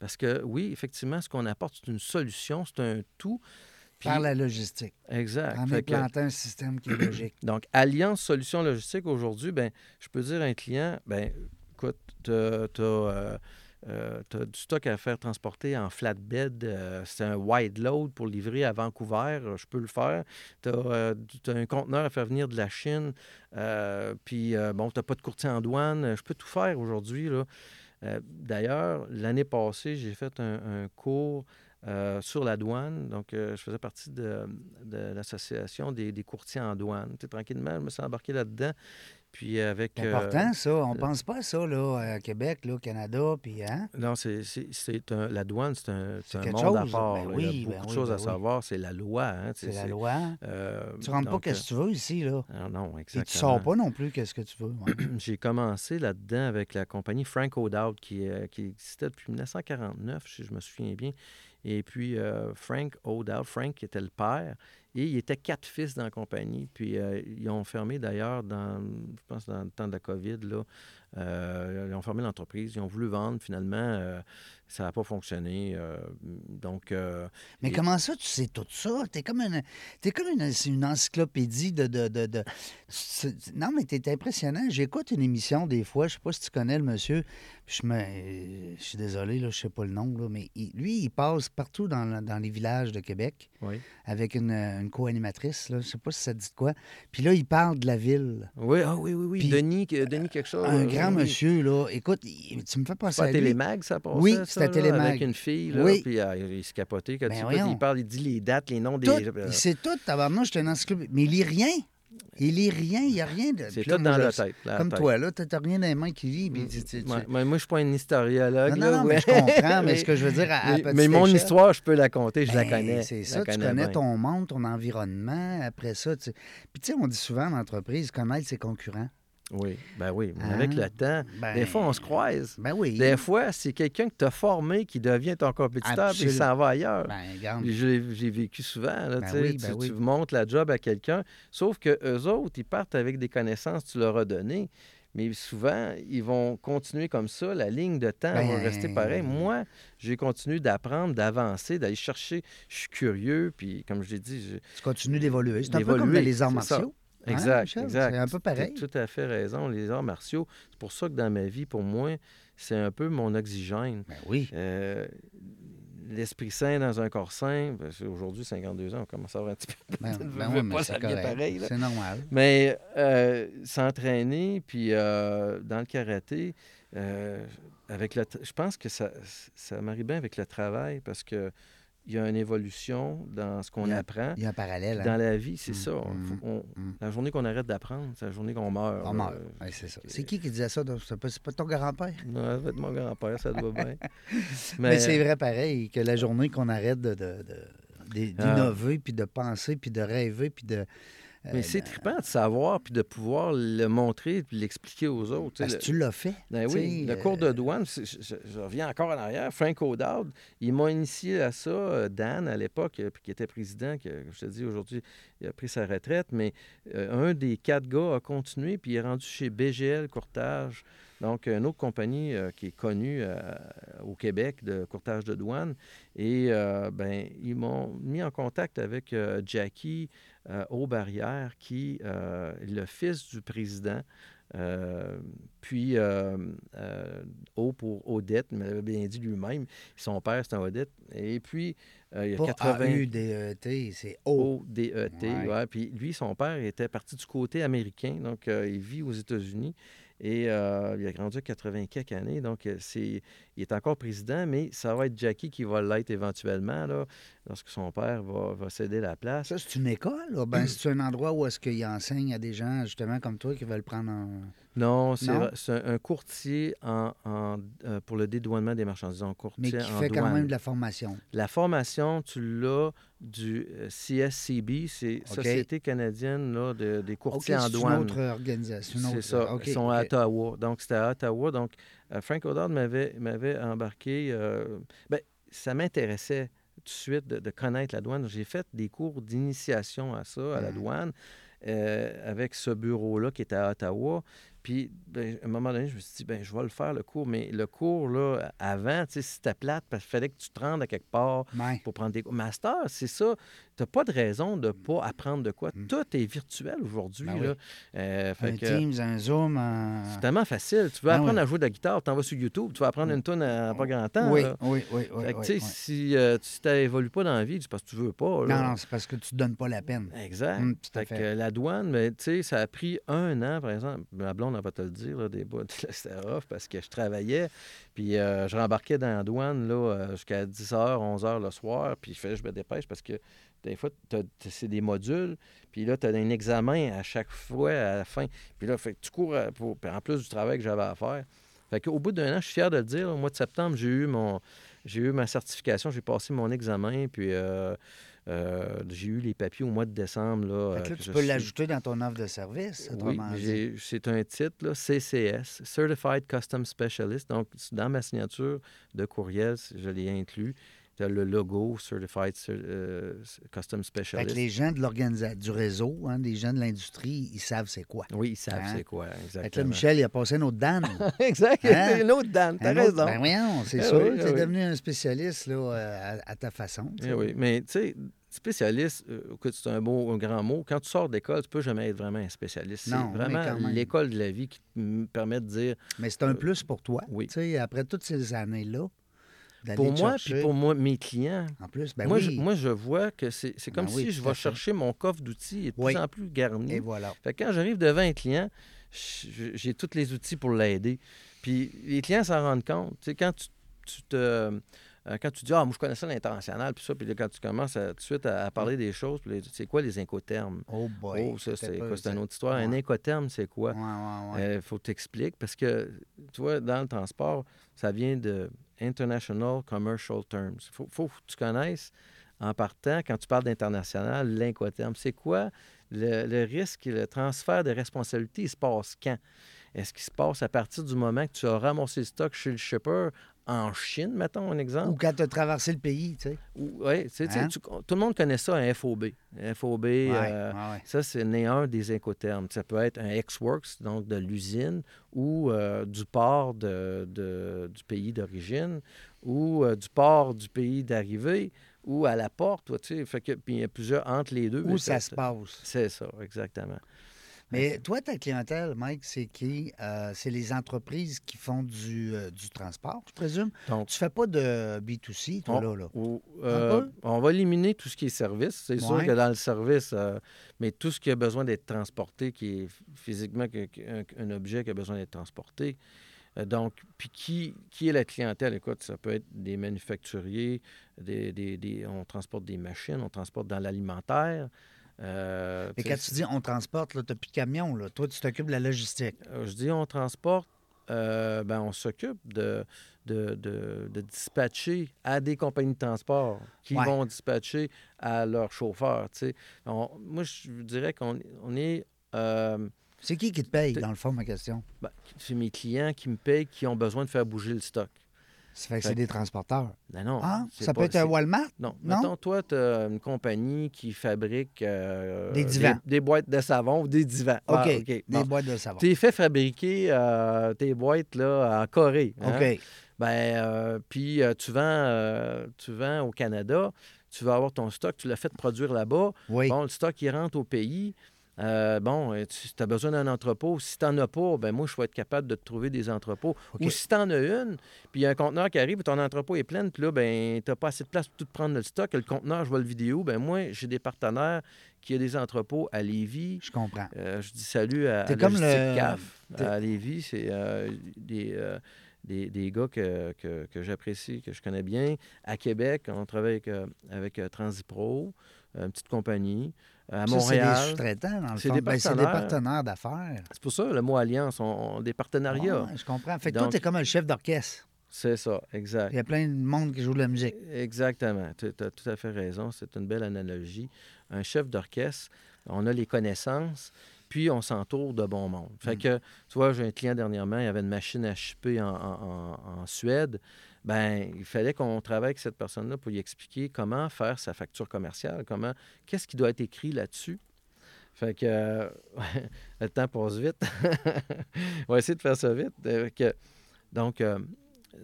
parce que oui, effectivement, ce qu'on apporte, c'est une solution, c'est un tout. Puis- Par la logistique. Exact. En que- implantant un système qui est logique. donc, Alliance Solutions Logistiques, aujourd'hui, ben, je peux dire à un client, ben, écoute, tu as, du stock à faire transporter en flatbed. euh, c'est un wide load pour livrer à Vancouver. euh, Je peux le faire. Tu as, un conteneur à faire venir de la Chine. euh, puis, euh, bon, tu n'as pas de courtier en douane. euh, Je peux tout faire aujourd'hui. Euh, D'ailleurs, l'année passée, j'ai fait un cours euh, sur la douane. Donc, euh, je faisais partie de, de l'association des, des courtiers en douane. Tranquillement, je me suis embarqué là-dedans. Puis avec... C'est euh, important, ça. On pense pas à ça, là, à Québec, là, au Canada, puis, hein? non, c'est, c'est, c'est un- la douane, c'est un, c'est C'est un monde à chose. part. Ben là. Il y a oui, beaucoup ben de choses ben à oui. savoir. C'est la loi. Hein, C'est la loi. Tu rentres pas donc, qu'est-ce que tu veux ici, là. euh, non, non, Et exactement. tu sors pas non plus qu'est-ce que tu veux. ouais. J'ai commencé là-dedans avec la compagnie Frank O'Dowd qui, qui existait depuis 1949, si je me souviens bien. Et puis, euh, Frank O'Dowd, Frank était le père, et il était quatre fils dans la compagnie. Puis, euh, ils ont fermé d'ailleurs, dans, je pense, dans le temps de la COVID, là, euh, ils ont fermé l'entreprise. Ils ont voulu vendre, finalement, ça n'a pas fonctionné. euh, donc, euh, Mais Et- comment ça, tu sais tout ça? T'es comme une, t'es comme une, une encyclopédie de... de, de, de- Non, mais t'es impressionnant. J'écoute une émission des fois, je sais pas si tu connais le monsieur, je me... euh, Je suis désolé, là, je sais pas le nom, là, mais il- lui, il passe partout dans, dans les villages de Québec oui. avec une, une co-animatrice, là, je sais pas si ça te dit de quoi. Puis là, il parle de la ville. Oui, ah oui, oui, oui. Puis, Denis, Denis quelque chose. Un euh, grand oui. monsieur, là. Écoute, tu me fais penser C'est pas à à lui. Télémag, ça Oui, ça, à Télémag. Avec une fille, là, Oui. puis euh, il se capotait. Quand Ben il, parle, il dit les dates, les noms des... Tout, euh, il sait tout, tabarnouche, je suis un encyclopédie. Mais il lit rien. Il lit rien, il n'y a rien de. C'est tout dans la tête. la Comme tête. toi, là, tu n'as rien dans les mains qui lit. puis Mm, tu- tu- tu- ouais, mais moi, je suis pas un historiologue. Non, mais je comprends, mais ce que je veux dire, à, à mais, mais mon échelle, histoire, je peux la compter, je la ben, connais. C'est ça, tu connais bien. ton monde, ton environnement. Après ça, tu... Puis tu sais, on dit souvent en entreprise, connaître ses concurrents. Oui, ben oui. Mais avec Hein? le temps, Ben, des fois, on se croise. Ben oui. Des fois, c'est quelqu'un que tu as formé qui devient ton compétiteur puis il s'en va ailleurs. Ben, J'ai vécu souvent. Là, Ben oui, tu, ben oui. tu montres la job à quelqu'un, sauf que eux autres, ils partent avec des connaissances que tu leur as données. Mais souvent, ils vont continuer comme ça. La ligne de temps va Ben- rester pareil. Moi, j'ai continué d'apprendre, d'avancer, d'aller chercher. Je suis curieux. Puis, comme je l'ai dit, je- Tu continues d'évoluer. C'est un peu comme les arts martiaux. Exact, exact. C'est un peu Tu as pareil. tout à fait raison. Les arts martiaux, c'est pour ça que dans ma vie, pour moi, c'est un peu mon oxygène. Ben oui. Euh, L'esprit sain dans un corps sain, que aujourd'hui, 52 ans, on commence à avoir un petit peu. Ben, ben oui, mais c'est pareil. C'est normal. Mais euh, s'entraîner, puis euh, dans le karaté, avec le, je pense que ça, ça marie bien avec le travail parce que il y a une évolution dans ce qu'on apprend. Il y a un parallèle. hein. Dans la vie, c'est Mm, ça. Mm, on- mm. La journée qu'on arrête d'apprendre, c'est la journée qu'on meurt. On meurt. Ouais, c'est ça. C'est qui qui disait ça? C'est pas, ton grand-père? Non, ça être mon grand-père, ça doit bien. Mais, c'est vrai pareil, que la journée qu'on arrête de, Ah. d'innover, puis de penser, puis de rêver, puis de... euh, Mais c'est trippant de savoir puis de pouvoir le montrer puis l'expliquer aux autres. Parce que tu l'as fait. Ben oui, le cours de euh, douane, je, je- je reviens encore en arrière. Frank O'Dowd, il m'a initié à ça. euh, Dan, à l'époque, euh, qui était président, que je te dis aujourd'hui, il a pris sa retraite, mais euh, un des quatre gars a continué, puis il est rendu chez BGL Courtage, donc une autre compagnie euh, qui est connue euh, au Québec de courtage de douane. Et euh, ben, ils m'ont mis en contact avec euh, Jackie euh, Aubarrière, qui euh, est le fils du président. Euh, puis, euh, euh, O pour Odette, il m'avait bien dit lui-même. Son père, c'est un Odette. Et puis, euh, il y a Pas 80... A-U-D-E-T, c'est O. O-D-E-T, Ouais. ouais. Puis lui, son père était parti du côté américain, donc euh, il vit aux États-Unis et euh, il a grandi à 80 quelques années, donc euh, c'est, il est encore président, mais ça va être Jackie qui va l'être éventuellement, là, lorsque son père va, va céder la place. Ça, c'est une école? Ben, c'est un endroit où est-ce qu'il enseigne à des gens, justement, comme toi, qui veulent prendre en... Non, c'est, un, un courtier en, en, euh, pour le dédouanement des marchandises, un courtier Mais qui en fait quand douane. même de la formation. La formation, tu l'as du euh, CSCB, c'est. Société canadienne là, de- des courtiers en c'est une douane. autre organisation. C'est ça. Ils sont à. Ottawa. Donc, c'était à Ottawa. Donc, euh, Frank O'Dowd m'avait, m'avait embarqué. euh, ben, ça m'intéressait tout de suite de, de connaître la douane. J'ai fait des cours d'initiation à ça, à la Mhm. douane, euh, avec ce bureau-là qui était à Ottawa. Puis, ben, à un moment donné, je me suis dit, ben, je vais le faire, le cours. Mais le cours, là, avant, tu sais, c'était plate parce qu'il fallait que tu te rendes à quelque part Ouais. pour prendre des cours. Master, c'est ça. Tu n'as pas de raison de ne pas apprendre de quoi. Mm. Tout est virtuel aujourd'hui. Ben oui. Euh, Un que- Teams, un Zoom, un... c'est tellement facile. Tu veux Ah apprendre à jouer de la guitare, tu t'en vas sur YouTube, tu vas apprendre une tonne en pas grand temps. Oui, là. oui, oui, oui. Fait que, tu sais, si euh, tu n'évolues pas dans la vie, c'est parce que tu veux pas. là. Non, non, c'est parce que tu ne donnes pas la peine. Exact. Mm, Fait que, la douane, mais tu sais, ça a pris un an, par exemple. Ma blonde, elle va te le dire, des bouts, c'était rough parce que je travaillais, puis euh, je rembarquais dans la douane là, euh, jusqu'à 10h, 11h le soir, puis fallait que je me dépêche parce que des fois, c'est des modules, puis là, tu as un examen à chaque fois à la fin. Puis là, tu cours à- pour, en plus du travail que j'avais à faire. Fait qu'au bout d'un an, je suis fier de le dire, au mois de septembre, j'ai eu eu ma certification, j'ai passé mon examen, puis euh, euh, j'ai eu les papiers au mois de décembre. Là, Fait euh, que là, tu peux suis- l'ajouter dans ton offre de service, oui, c'est un titre, là, CCS, Certified Custom Specialist. Donc, dans ma signature de courriel, je l'ai inclus. Tu as le logo Certified Cer- euh, Custom Fait Specialist. que les gens de l'organisation, du réseau, hein, des gens de l'industrie, ils savent c'est quoi. Oui, ils savent Hein? c'est quoi, Fait que là, exactement. Michel, il a passé un autre Dan. exact, Hein? une autre Dan, t'as raison. Ben voyons, c'est Eh sûr. oui, tu eh es oui. devenu un spécialiste là, euh, à, à ta façon. Eh oui, mais tu sais, spécialiste, euh, écoute, c'est un, mot, un grand mot. Quand tu sors d'école, tu peux jamais être vraiment un spécialiste. Non, C'est vraiment l'école de la vie qui me permet de dire, Mais c'est un plus pour toi. oui. tu sais, Après toutes ces années-là, pour moi, chercher- puis pour moi, mes clients, En plus, ben moi, oui. je, moi, je vois que c'est comme Ben oui, si je vais chercher mon coffre d'outils de Oui. plus en plus garni. Et voilà. Fait que quand j'arrive devant un client, j'ai tous les outils pour l'aider. Puis les clients s'en rendent compte. Tu sais, quand tu, tu te, euh, quand tu dis, ah, moi, je connais ça l'international, puis ça, puis là, quand tu commences à- tout de suite à, à parler des choses, puis c'est quoi les incoterms? Oh boy. oh, ça, c'est une autre histoire. Un Ouais. incoterm, c'est quoi? Ouais, ouais, ouais. Il faut t'expliquer parce que, tu vois, dans le transport, ça vient de International Commercial Terms. Il faut, que tu connaisses, en partant, quand tu parles d'international, l'incoterm. C'est quoi le, le risque, le transfert de responsabilité, il se passe quand? Est-ce qu'il se passe à partir du moment que tu as ramassé le stock chez le shipper en Chine, mettons un exemple? Ou quand tu as traversé le pays, tu sais. Oui, Hein? tu- tout le monde connaît ça, un FOB. Un FOB, Ouais, euh, ouais, ça, c'est né un des incoterms. Ça peut être un ex-works, donc de l'usine, ou euh, du port de, de- du pays d'origine, ou euh, du port du pays d'arrivée, ou à la porte, tu sais. Fait que, puis il y a plusieurs entre les deux. Où ça se passe. C'est ça, exactement. Mais toi, ta clientèle, Mike, c'est qui? Euh, c'est les entreprises qui font du, euh, du transport, je présume. Donc, Tu fais pas de B2C, toi, on, là, là? ou, euh, on va éliminer tout ce qui est service. C'est sûr que dans le service, euh, mais tout ce qui a besoin d'être transporté, qui est physiquement que- que- un, un objet qui a besoin d'être transporté. Donc, puis qui, qui est la clientèle? Écoute, ça peut être des manufacturiers, des, des- des- on transporte des machines, on transporte dans l'alimentaire. Euh, Mais quand tu dis on transporte, tu n'as plus de camion, là. Toi, tu t'occupes de la logistique. Euh, Je dis on transporte, euh, ben, on s'occupe de, de, de- de dispatcher à des compagnies de transport qui Ouais. vont dispatcher à leurs chauffeurs. On- moi, je dirais qu'on on est. euh, C'est qui qui te paye, dans le fond, ma question? ben, c'est mes clients qui me payent qui ont besoin de faire bouger le stock. Ça fait que c'est des transporteurs. Ben non. Ah, ça pas- peut être un Walmart? Non. Non? Mettons, toi, tu as une compagnie qui fabrique euh, Des divans. Des, boîtes de savon ou des divans. OK. Ah, OK. Des boîtes de savon. Tu fait fabriquer euh, tes boîtes là, en Corée. hein? OK. Ben, euh, puis tu, vends, tu vends au Canada, tu vas avoir ton stock, tu l'as fait produire là-bas. Oui. Bon, le stock, il rentre au pays. Euh, bon, euh, tu as besoin d'un entrepôt. Si tu n'en as pas, ben moi, je vais être capable de te trouver des entrepôts. Ou si tu en as une, puis il y a un conteneur qui arrive et ton entrepôt est plein, puis là, ben, tu n'as pas assez de place pour tout prendre le stock. Le conteneur, je vois le vidéo. Ben moi, j'ai des partenaires qui ont des entrepôts à Lévis. Je comprends. Euh, je dis salut à, à comme le- CAF à Lévis. C'est euh, des, des, des gars que, que, que j'apprécie, que je connais bien. À Québec, on travaille avec, avec Transipro, une petite compagnie. À Ça, Montréal. C'est des sous-traitants, dans le fond. des Ben, c'est des partenaires. partenaires d'affaires. C'est pour ça, le mot alliance, on, on- des partenariats. Ouais, je comprends. Fait que toi, Donc- tu es comme un chef d'orchestre. C'est ça, exact. Il y a plein de monde qui joue de la musique. Exactement. Tu as tout à fait raison. C'est une belle analogie. Un chef d'orchestre, on a les connaissances, puis on s'entoure de bon monde. Fait Mm. que, tu vois, j'ai un client dernièrement, il avait une machine à en- en Suède. Ben, il fallait qu'on travaille avec cette personne-là pour lui expliquer comment faire sa facture commerciale, comment, qu'est-ce qui doit être écrit là-dessus. Fait que euh, le temps passe vite. on va essayer de faire ça vite. Euh, que- donc, euh,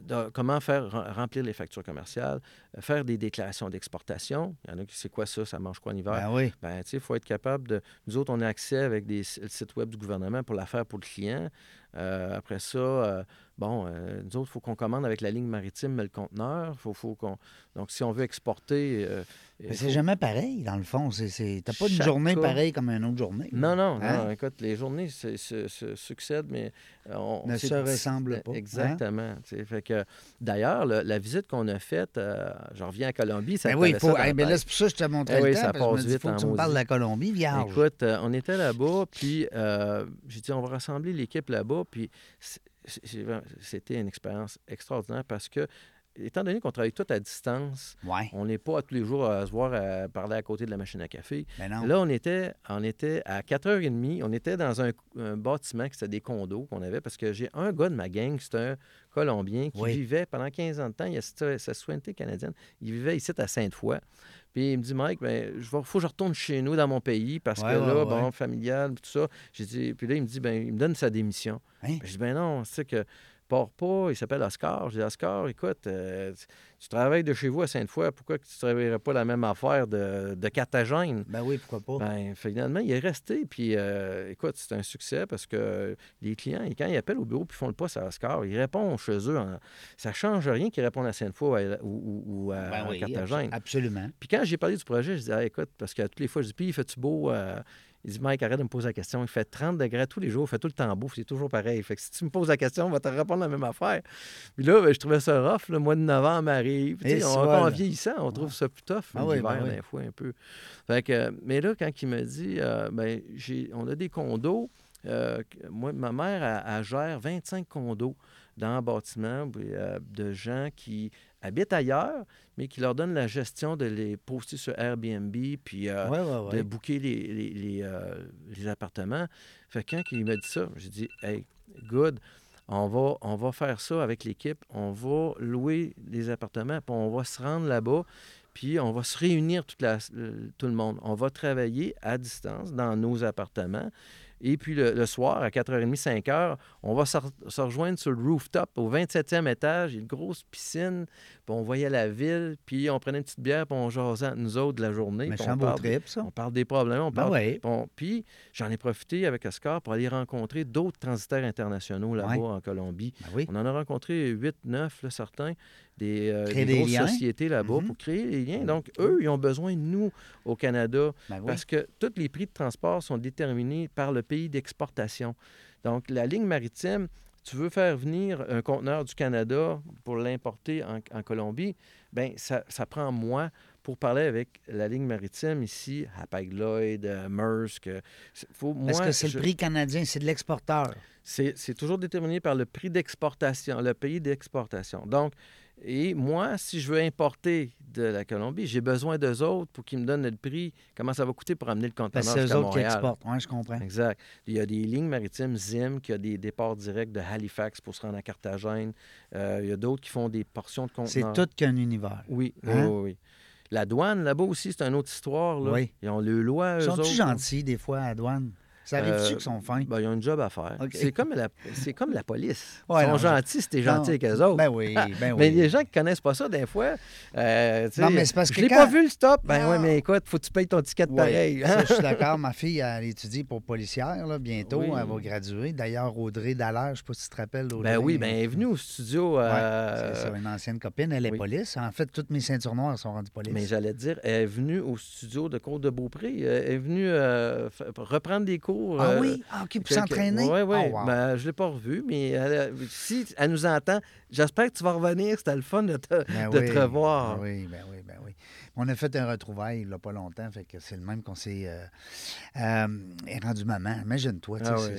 de- comment faire rem- remplir les factures commerciales, faire des déclarations d'exportation. Il y en a qui c'est quoi ça, ça mange quoi en hiver? Ben oui. Ben, tu sais, il faut être capable de. Nous autres, on a accès avec des le site web du gouvernement pour la faire pour le client. Euh, après ça, euh, bon, euh, nous autres, il faut qu'on commande avec la ligne maritime, mais le conteneur. Faut, faut qu'on... Donc, si on veut exporter. Mais c'est faut- jamais pareil, dans le fond. C'est, c'est... T'as pas une Chaque journée cas- pareille comme une autre journée. Non, non, Hein? non. Écoute, les journées se, succèdent, mais on Ne se ressemblent pas, hein? Exactement. Fait que, d'ailleurs, le- la visite qu'on a faite, je reviens à Colombie, ça Ben me oui, faut. eh ben là, c'est pour ça que je te montrais Eh le oui, temps. ça parce que je me passe dis, vite faut que tu me parles de la Colombie, vierge. Écoute, on était là-bas, puis j'ai dit, on va rassembler l'équipe là-bas, puis c'était une expérience extraordinaire parce que, étant donné qu'on travaille tout à distance, Ouais. on n'est pas tous les jours à se voir à parler à côté de la machine à café. Là, on était, on était à 4h30, on était dans un, un bâtiment qui c'était des condos qu'on avait parce que j'ai un gars de ma gang, c'est un Colombien qui Oui. vivait pendant 15 ans de temps, il a sa citoyenneté canadienne, il vivait ici à Sainte-Foy. Puis il me dit, Mike, ben, il faut que je retourne chez nous dans mon pays parce Ouais, que là, ouais. bon, familial, tout ça. J'ai dit, puis là, il me dit, ben, il me donne sa démission. Hein? Ben, Je dis, ben non, c'est que pars pas, il s'appelle Oscar. Je dis, Oscar, écoute, euh, tu, travailles de chez vous à Sainte-Foy, pourquoi que tu ne travaillerais pas la même affaire de, de Carthagène? Ben oui, pourquoi pas. Ben, finalement, il est resté. Puis, euh, écoute, c'est un succès parce que les clients, quand ils appellent au bureau puis font le poste à Oscar, ils répondent chez eux. en- Ça ne change rien qu'ils répondent à Sainte-Foy ou, ou- ou à Ben oui, abs- absolument. Puis quand j'ai parlé du projet, je disais, Ah, écoute, parce que toutes les fois, je dis, puis il fait-tu beau? Euh, Il dit, Mike, arrête de me poser la question. Il fait 30 degrés tous les jours, il fait tout le temps beau, c'est toujours pareil. Fait que si tu me poses la question, on va te répondre la même affaire. Puis là, ben, je trouvais ça rough. Le mois de novembre arrive. Et on, soit, en vieillissant, on trouve ça plus tough. Ah oui, l'hiver, ben des fois, un peu. Fait que, mais là, quand il me dit, euh, ben, j'ai, on a des condos, euh, moi, ma mère, elle, elle gère 25 condos dans un bâtiment euh, de gens qui habitent ailleurs, mais qui leur donnent la gestion de les poster sur Airbnb, puis euh, Ouais, ouais, de booker les, les, les, euh, les appartements. Fait que quand il m'a dit ça, j'ai dit Hey, good, on va, on va faire ça avec l'équipe. On va louer les appartements, puis on va se rendre là-bas, puis on va se réunir toute la- le- tout le monde. On va travailler à distance dans nos appartements. Et puis le, le soir, à 4h30, 5h, on va se, re- se rejoindre sur le rooftop au 27e étage. Il y a une grosse piscine. Puis on voyait la ville. Puis on prenait une petite bière. Puis on jasait entre nous autres de la journée. Méchant on parle, trip, ça. on parle des problèmes. On Ben parle puis j'en ai profité avec Oscar pour aller rencontrer d'autres transitaires internationaux là-bas Ouais. en Colombie. Ben oui. On en a rencontré 8, 9, là, certains, des, euh, des des grosses liens. sociétés là-bas Mhm. pour créer les liens. Donc, eux, ils ont besoin de nous au Canada Ben oui. parce que tous les prix de transport sont déterminés par le pays d'exportation. Donc, la ligne maritime, tu veux faire venir un conteneur du Canada pour l'importer en, en Colombie, bien, ça, ça prend moi pour parler avec la ligne maritime ici, Hapag-Lloyd, euh, Maersk. euh, Est-ce que c'est je- le prix canadien, c'est de l'exporteur? c'est c'est toujours déterminé par le prix d'exportation, le pays d'exportation. Donc, et moi, si je veux importer de la Colombie, j'ai besoin d'eux autres pour qu'ils me donnent le prix, comment ça va coûter pour amener le conteneur c'est eux autres qui exportent. Oui, je comprends. Exact. Il y a des lignes maritimes ZIM qui a des départs directs de Halifax pour se rendre à Carthagène. Euh, il y a d'autres qui font des portions de C'est conteneurs. tout qu'un univers. Oui, oui, Hein? oui, oui. La douane, là-bas aussi, c'est une autre histoire. Là. Oui. Ils ont le loi, eux Ils autres, gentils, des fois, à la douane? Ça arrive-tu Euh, qu'ils sont fins? Ben, ils ont une job à faire. C'est comme, la, comme la police. Ouais, ils sont non, je- gentils si t'es gentil avec eux autres. Ben oui, ben Mais oui. les gens qui connaissent pas ça, des fois, euh, Non, mais c'est parce je que l'ai quand- pas vu le stop. Ben oui, mais écoute, faut que tu payes ton ticket Oui, pareil. ça, je suis d'accord. Ma fille, elle étudie pour policière, là, bientôt. Oui. Elle va graduer. D'ailleurs, Audrey Dallaire, je ne sais pas si tu te rappelles. Audrey. Ben oui, ben elle est venue au studio. Ouais, euh, c'est une ancienne copine. Elle est oui. police. En fait, toutes mes ceintures noires sont rendues police. Mais j'allais te dire, elle est venue au studio de Côte de Beaupré. Elle est venue euh, reprendre des cours. Ah euh, oui? Ah, OK, pour s'entraîner? Oui, oui. Oh, wow. Ben, je ne l'ai pas revue, mais elle- si elle nous entend, j'espère que tu vas revenir. C'était le fun de te, Ben de oui, te revoir. Ben oui, ben oui, ben oui. On a fait un retrouvaille il n'y a pas longtemps, fait que c'est le même qu'on s'est euh, euh, rendu maman. Imagine-toi, Ah oui,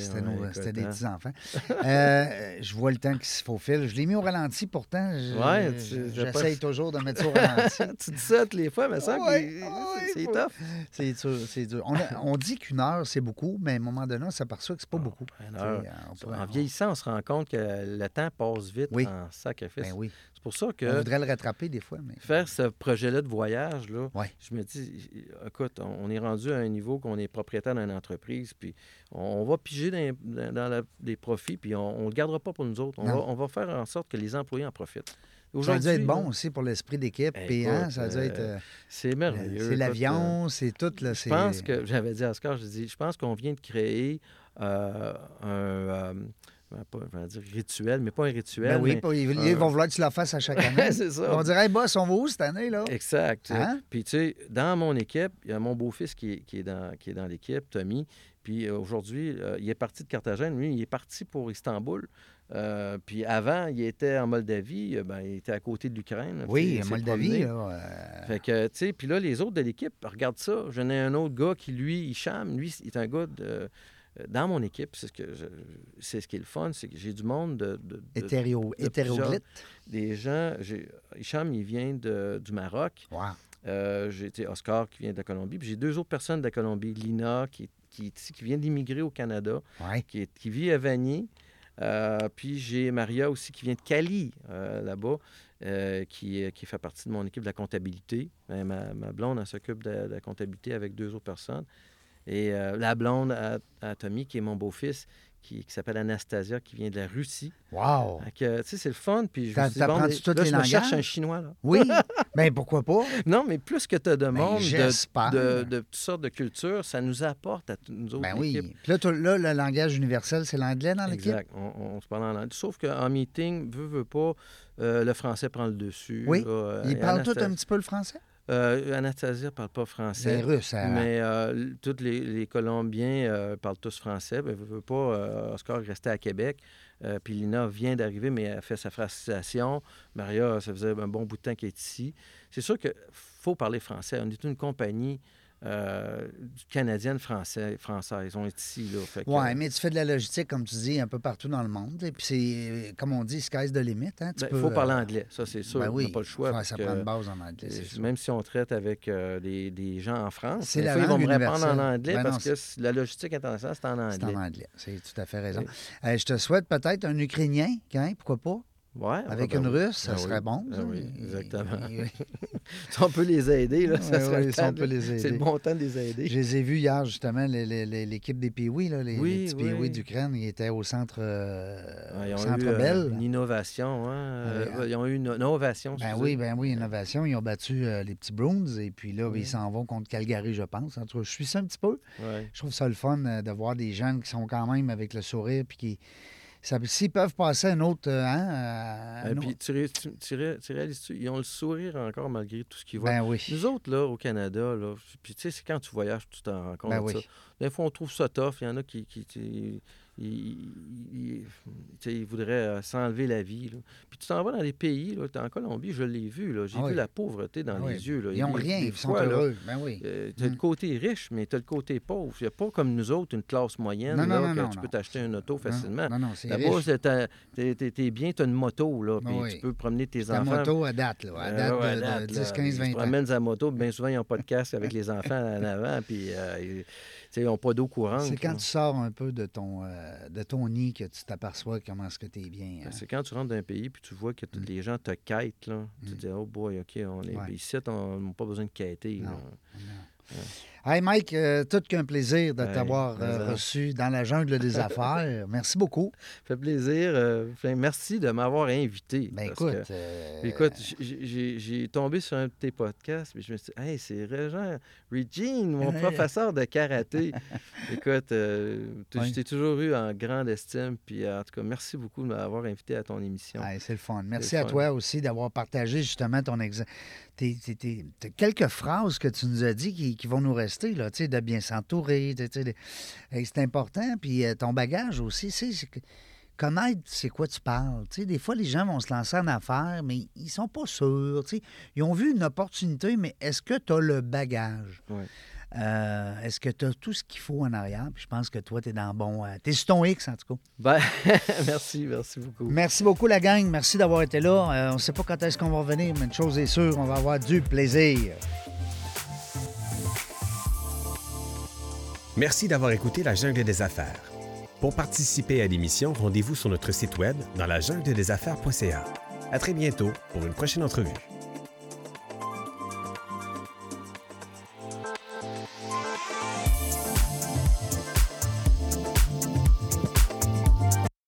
c'était, des hein. petits-enfants. Euh, je vois le temps qui se faufile. Je l'ai mis au ralenti pourtant. Je- Ouais, tu- je- j'essaye toujours de mettre ça au ralenti. tu dis ça toutes les fois, mais ça, Ouais, que- ouais, c'est tough. c'est dur. On, a- on dit qu'une heure, c'est beaucoup, mais à un moment donné, on s'aperçoit que c'est pas beaucoup. On pourrait- En vieillissant, on se rend compte que le temps passe vite Oui. en sacrifice. Ben oui. C'est pour ça On que voudrait le rattraper des fois, mais... faire ce projet-là de voyage, là, je me dis, écoute, on on est rendu à un niveau qu'on est propriétaire d'une entreprise, puis on va piger dans, dans- dans la- des profits, puis on ne le gardera pas pour nous autres. On va, on va faire en sorte que les employés en profitent. Ça a dû être bon aussi pour l'esprit d'équipe. Puis, hein, ça a dû euh, être... euh, C'est merveilleux. c'est écoute, l'avion, c'est tout. Là, euh, Je pense que, j'avais dit à Oscar, je dis, je pense qu'on vient de créer euh, un, euh, pas, je vais dire rituel, mais pas un rituel. Ben oui, mais- ils, vont vouloir que tu la fasses à chaque année. c'est ça. on dirait, hey, boss, on va où cette année, là? Exact. Hein? Puis, tu sais, dans mon équipe, il y a mon beau-fils qui est, qui est dans, qui est dans l'équipe, Tommy. Puis euh, aujourd'hui, euh, il est parti de Carthagène. Lui, il est parti pour Istanbul. Euh, puis avant, il était en Moldavie. euh, Ben, il était à côté de l'Ukraine. Oui, il s'est Moldavie, là. euh, Fait que, tu sais, puis là, les autres de l'équipe, regarde ça. J'en ai un autre gars qui, lui, Hicham, lui, il est un gars de- euh, dans mon équipe. C'est ce, que je- c'est ce qui est le fun, c'est que j'ai du monde de, de- de- hétéro- de hétéroglyphe. des gens. Hicham, il vient de- du Maroc. Wow. Euh, j'ai Oscar qui vient de la Colombie. Puis j'ai deux autres personnes de la Colombie. Lina qui, qui, qui vient d'immigrer au Canada, Ouais. qui, qui vit à Vanier. Euh, puis j'ai Maria aussi qui vient de Cali, euh, là-bas, euh, qui, qui fait partie de mon équipe de la comptabilité. Euh, ma, blonde, s'occupe de, de la comptabilité avec deux autres personnes. Et la blonde à Tommy, qui est mon beau-fils, qui, qui s'appelle Anastasia, qui vient de la Russie. Wow. Tu sais, c'est le fun. Puis je me suis dit, bon, mais tous là, les je me cherche un Chinois, là. Oui. ben pourquoi pas? Non, mais plus que tu as de monde, de, de, de toutes sortes de cultures, ça nous apporte à nous autres Ben oui. Puis là, là, le langage universel, c'est l'anglais dans l'équipe? Exact. On, on se parle en langue. Sauf qu'en meeting, veut, veut pas, euh, le français prend le dessus. Oui. Ils parlent tous un petit peu le français? Euh, Anastasia ne parle pas C'est français. russe, hein? Mais euh, tous les, les Colombiens euh, parlent tous français. Ben, veut, pas, euh, Oscar restait à Québec. Puis Lina vient d'arriver, mais elle a fait sa francisation. Maria, ça faisait un bon bout de temps qu'elle est ici. C'est sûr qu'il faut parler français. On est une compagnie euh, canadienne français, française. On est ici. Là, que, Oui, mais tu fais de la logistique, comme tu dis, un peu partout dans le monde. Et puis, c'est, comme on dit, sky's the limit. Hein? Tu ben, peux, faut parler euh, anglais, ça c'est sûr. ben on oui, n'a pas le choix. Ça que, prend une base en anglais, c'est euh, sûr. Même si on traite avec euh, des, des gens en France, C'est des la fois, ils vont me répondre en anglais Ben non, parce que c- la logistique internationale, c'est en C'est anglais. en anglais. C'est tout à fait raison. Oui. Euh, je te souhaite peut-être un Ukrainien, hein, pourquoi pas? Ouais, Avec ah, ben une russe, ça oui. serait bon. Ah ça. oui, exactement. Si on peut les aider, là, ça serait ouais, le si on temps peut les C'est aider. le bon temps de les aider. Je les ai vus hier, justement, l'équipe des là, les, les petits. Pee-Wee d'Ukraine. Ils étaient au centre, euh, ils au ont centre eu euh, une innovation. Hein? euh, ils ont eu une, une ovation. Ben oui, ben oui, innovation. Ils ont battu euh, les petits Bruins et puis là, ils s'en vont contre Calgary, je pense. En tout cas, je suis ça un petit peu. Je trouve ça le fun de voir des gens qui sont quand même avec le sourire puis qui. S'ils peuvent passer un autre. euh, hein, euh, puis, tu, tu- ils ont le sourire encore malgré tout ce qu'ils voient. Ben oui. Nous autres, là, au Canada, là, puis tu sais, c'est quand tu voyages, tu t'en rends compte Ben oui. ça. Des fois, on trouve ça tough. Il y en a qui, qui, qui- sais, ils voudraient euh, s'enlever la vie. là. Puis tu t'en vas dans des pays, là, t'es en Colombie, je l'ai vu, là. J'ai Ah vu la pauvreté dans Ah oui. les yeux. Là. Ils n'ont rien, ils sont fois, heureux. Ben oui. euh, tu as Mm. le côté riche, mais tu as le côté pauvre. Il n'y a pas comme nous autres, une classe moyenne, Non, non, là, non, que tu peux t'acheter une auto facilement. Non, non, c'est Là-bas, ta- t'es bien, tu as une moto, là, puis Oui. tu peux promener tes Ta enfants. moto à date, là. À Euh, date ouais, à de, de date, 10, là, 15, Ils se 20 ans. sa moto, bien souvent, ils n'ont pas de casque avec les enfants en avant, puis euh, ils- tu n'ont pas d'eau courante. C'est quand là. tu sors un peu de ton, euh, de ton nid que tu t'aperçois comment est-ce que tu es bien. Ben, hein. C'est quand tu rentres dans un pays puis tu vois que Mm. les gens te quêtent, là. Tu Mm. te dis, oh boy, OK, on est Ouais. ici, on n'a pas besoin de quêter. là. Non. Hey Mike, euh, tout qu'un plaisir de Hey, t'avoir euh, reçu dans la jungle des affaires. Merci beaucoup. Ça fait plaisir. euh, merci de m'avoir invité. Ben écoute, que- Écoute, j'ai- tombé sur un de tes podcasts, puis je me suis dit, hey, c'est Régent Regine, mon professeur de karaté. Écoute, je t'ai toujours eu en grande estime, puis en tout cas, merci beaucoup de m'avoir invité à ton émission. hey, c'est le fun. Merci le à fun. toi aussi d'avoir partagé justement ton exemple. quelques phrases que tu nous as dit qui, vont nous rester, là, de bien s'entourer. c'est important. Puis euh, ton bagage aussi, c'est connaître c'est quoi tu parles. Des fois, les gens vont se lancer en affaires, mais ils sont pas sûrs. Ils ont vu une opportunité, mais est-ce que tu as le bagage? Ouais. Euh, est-ce que tu as tout ce qu'il faut en arrière? Puis je pense que toi, tu es dans le bon. tu es sur ton X, en tout cas. Ben, merci, merci beaucoup. Merci beaucoup, la gang. Merci d'avoir été là. Euh, on ne sait pas quand est-ce qu'on va revenir, mais une chose est sûre, on va avoir du plaisir. Merci d'avoir écouté La Jungle des Affaires. Pour participer à l'émission, rendez-vous sur notre site web dans la jungle des affaires.ca. À très bientôt pour une prochaine entrevue.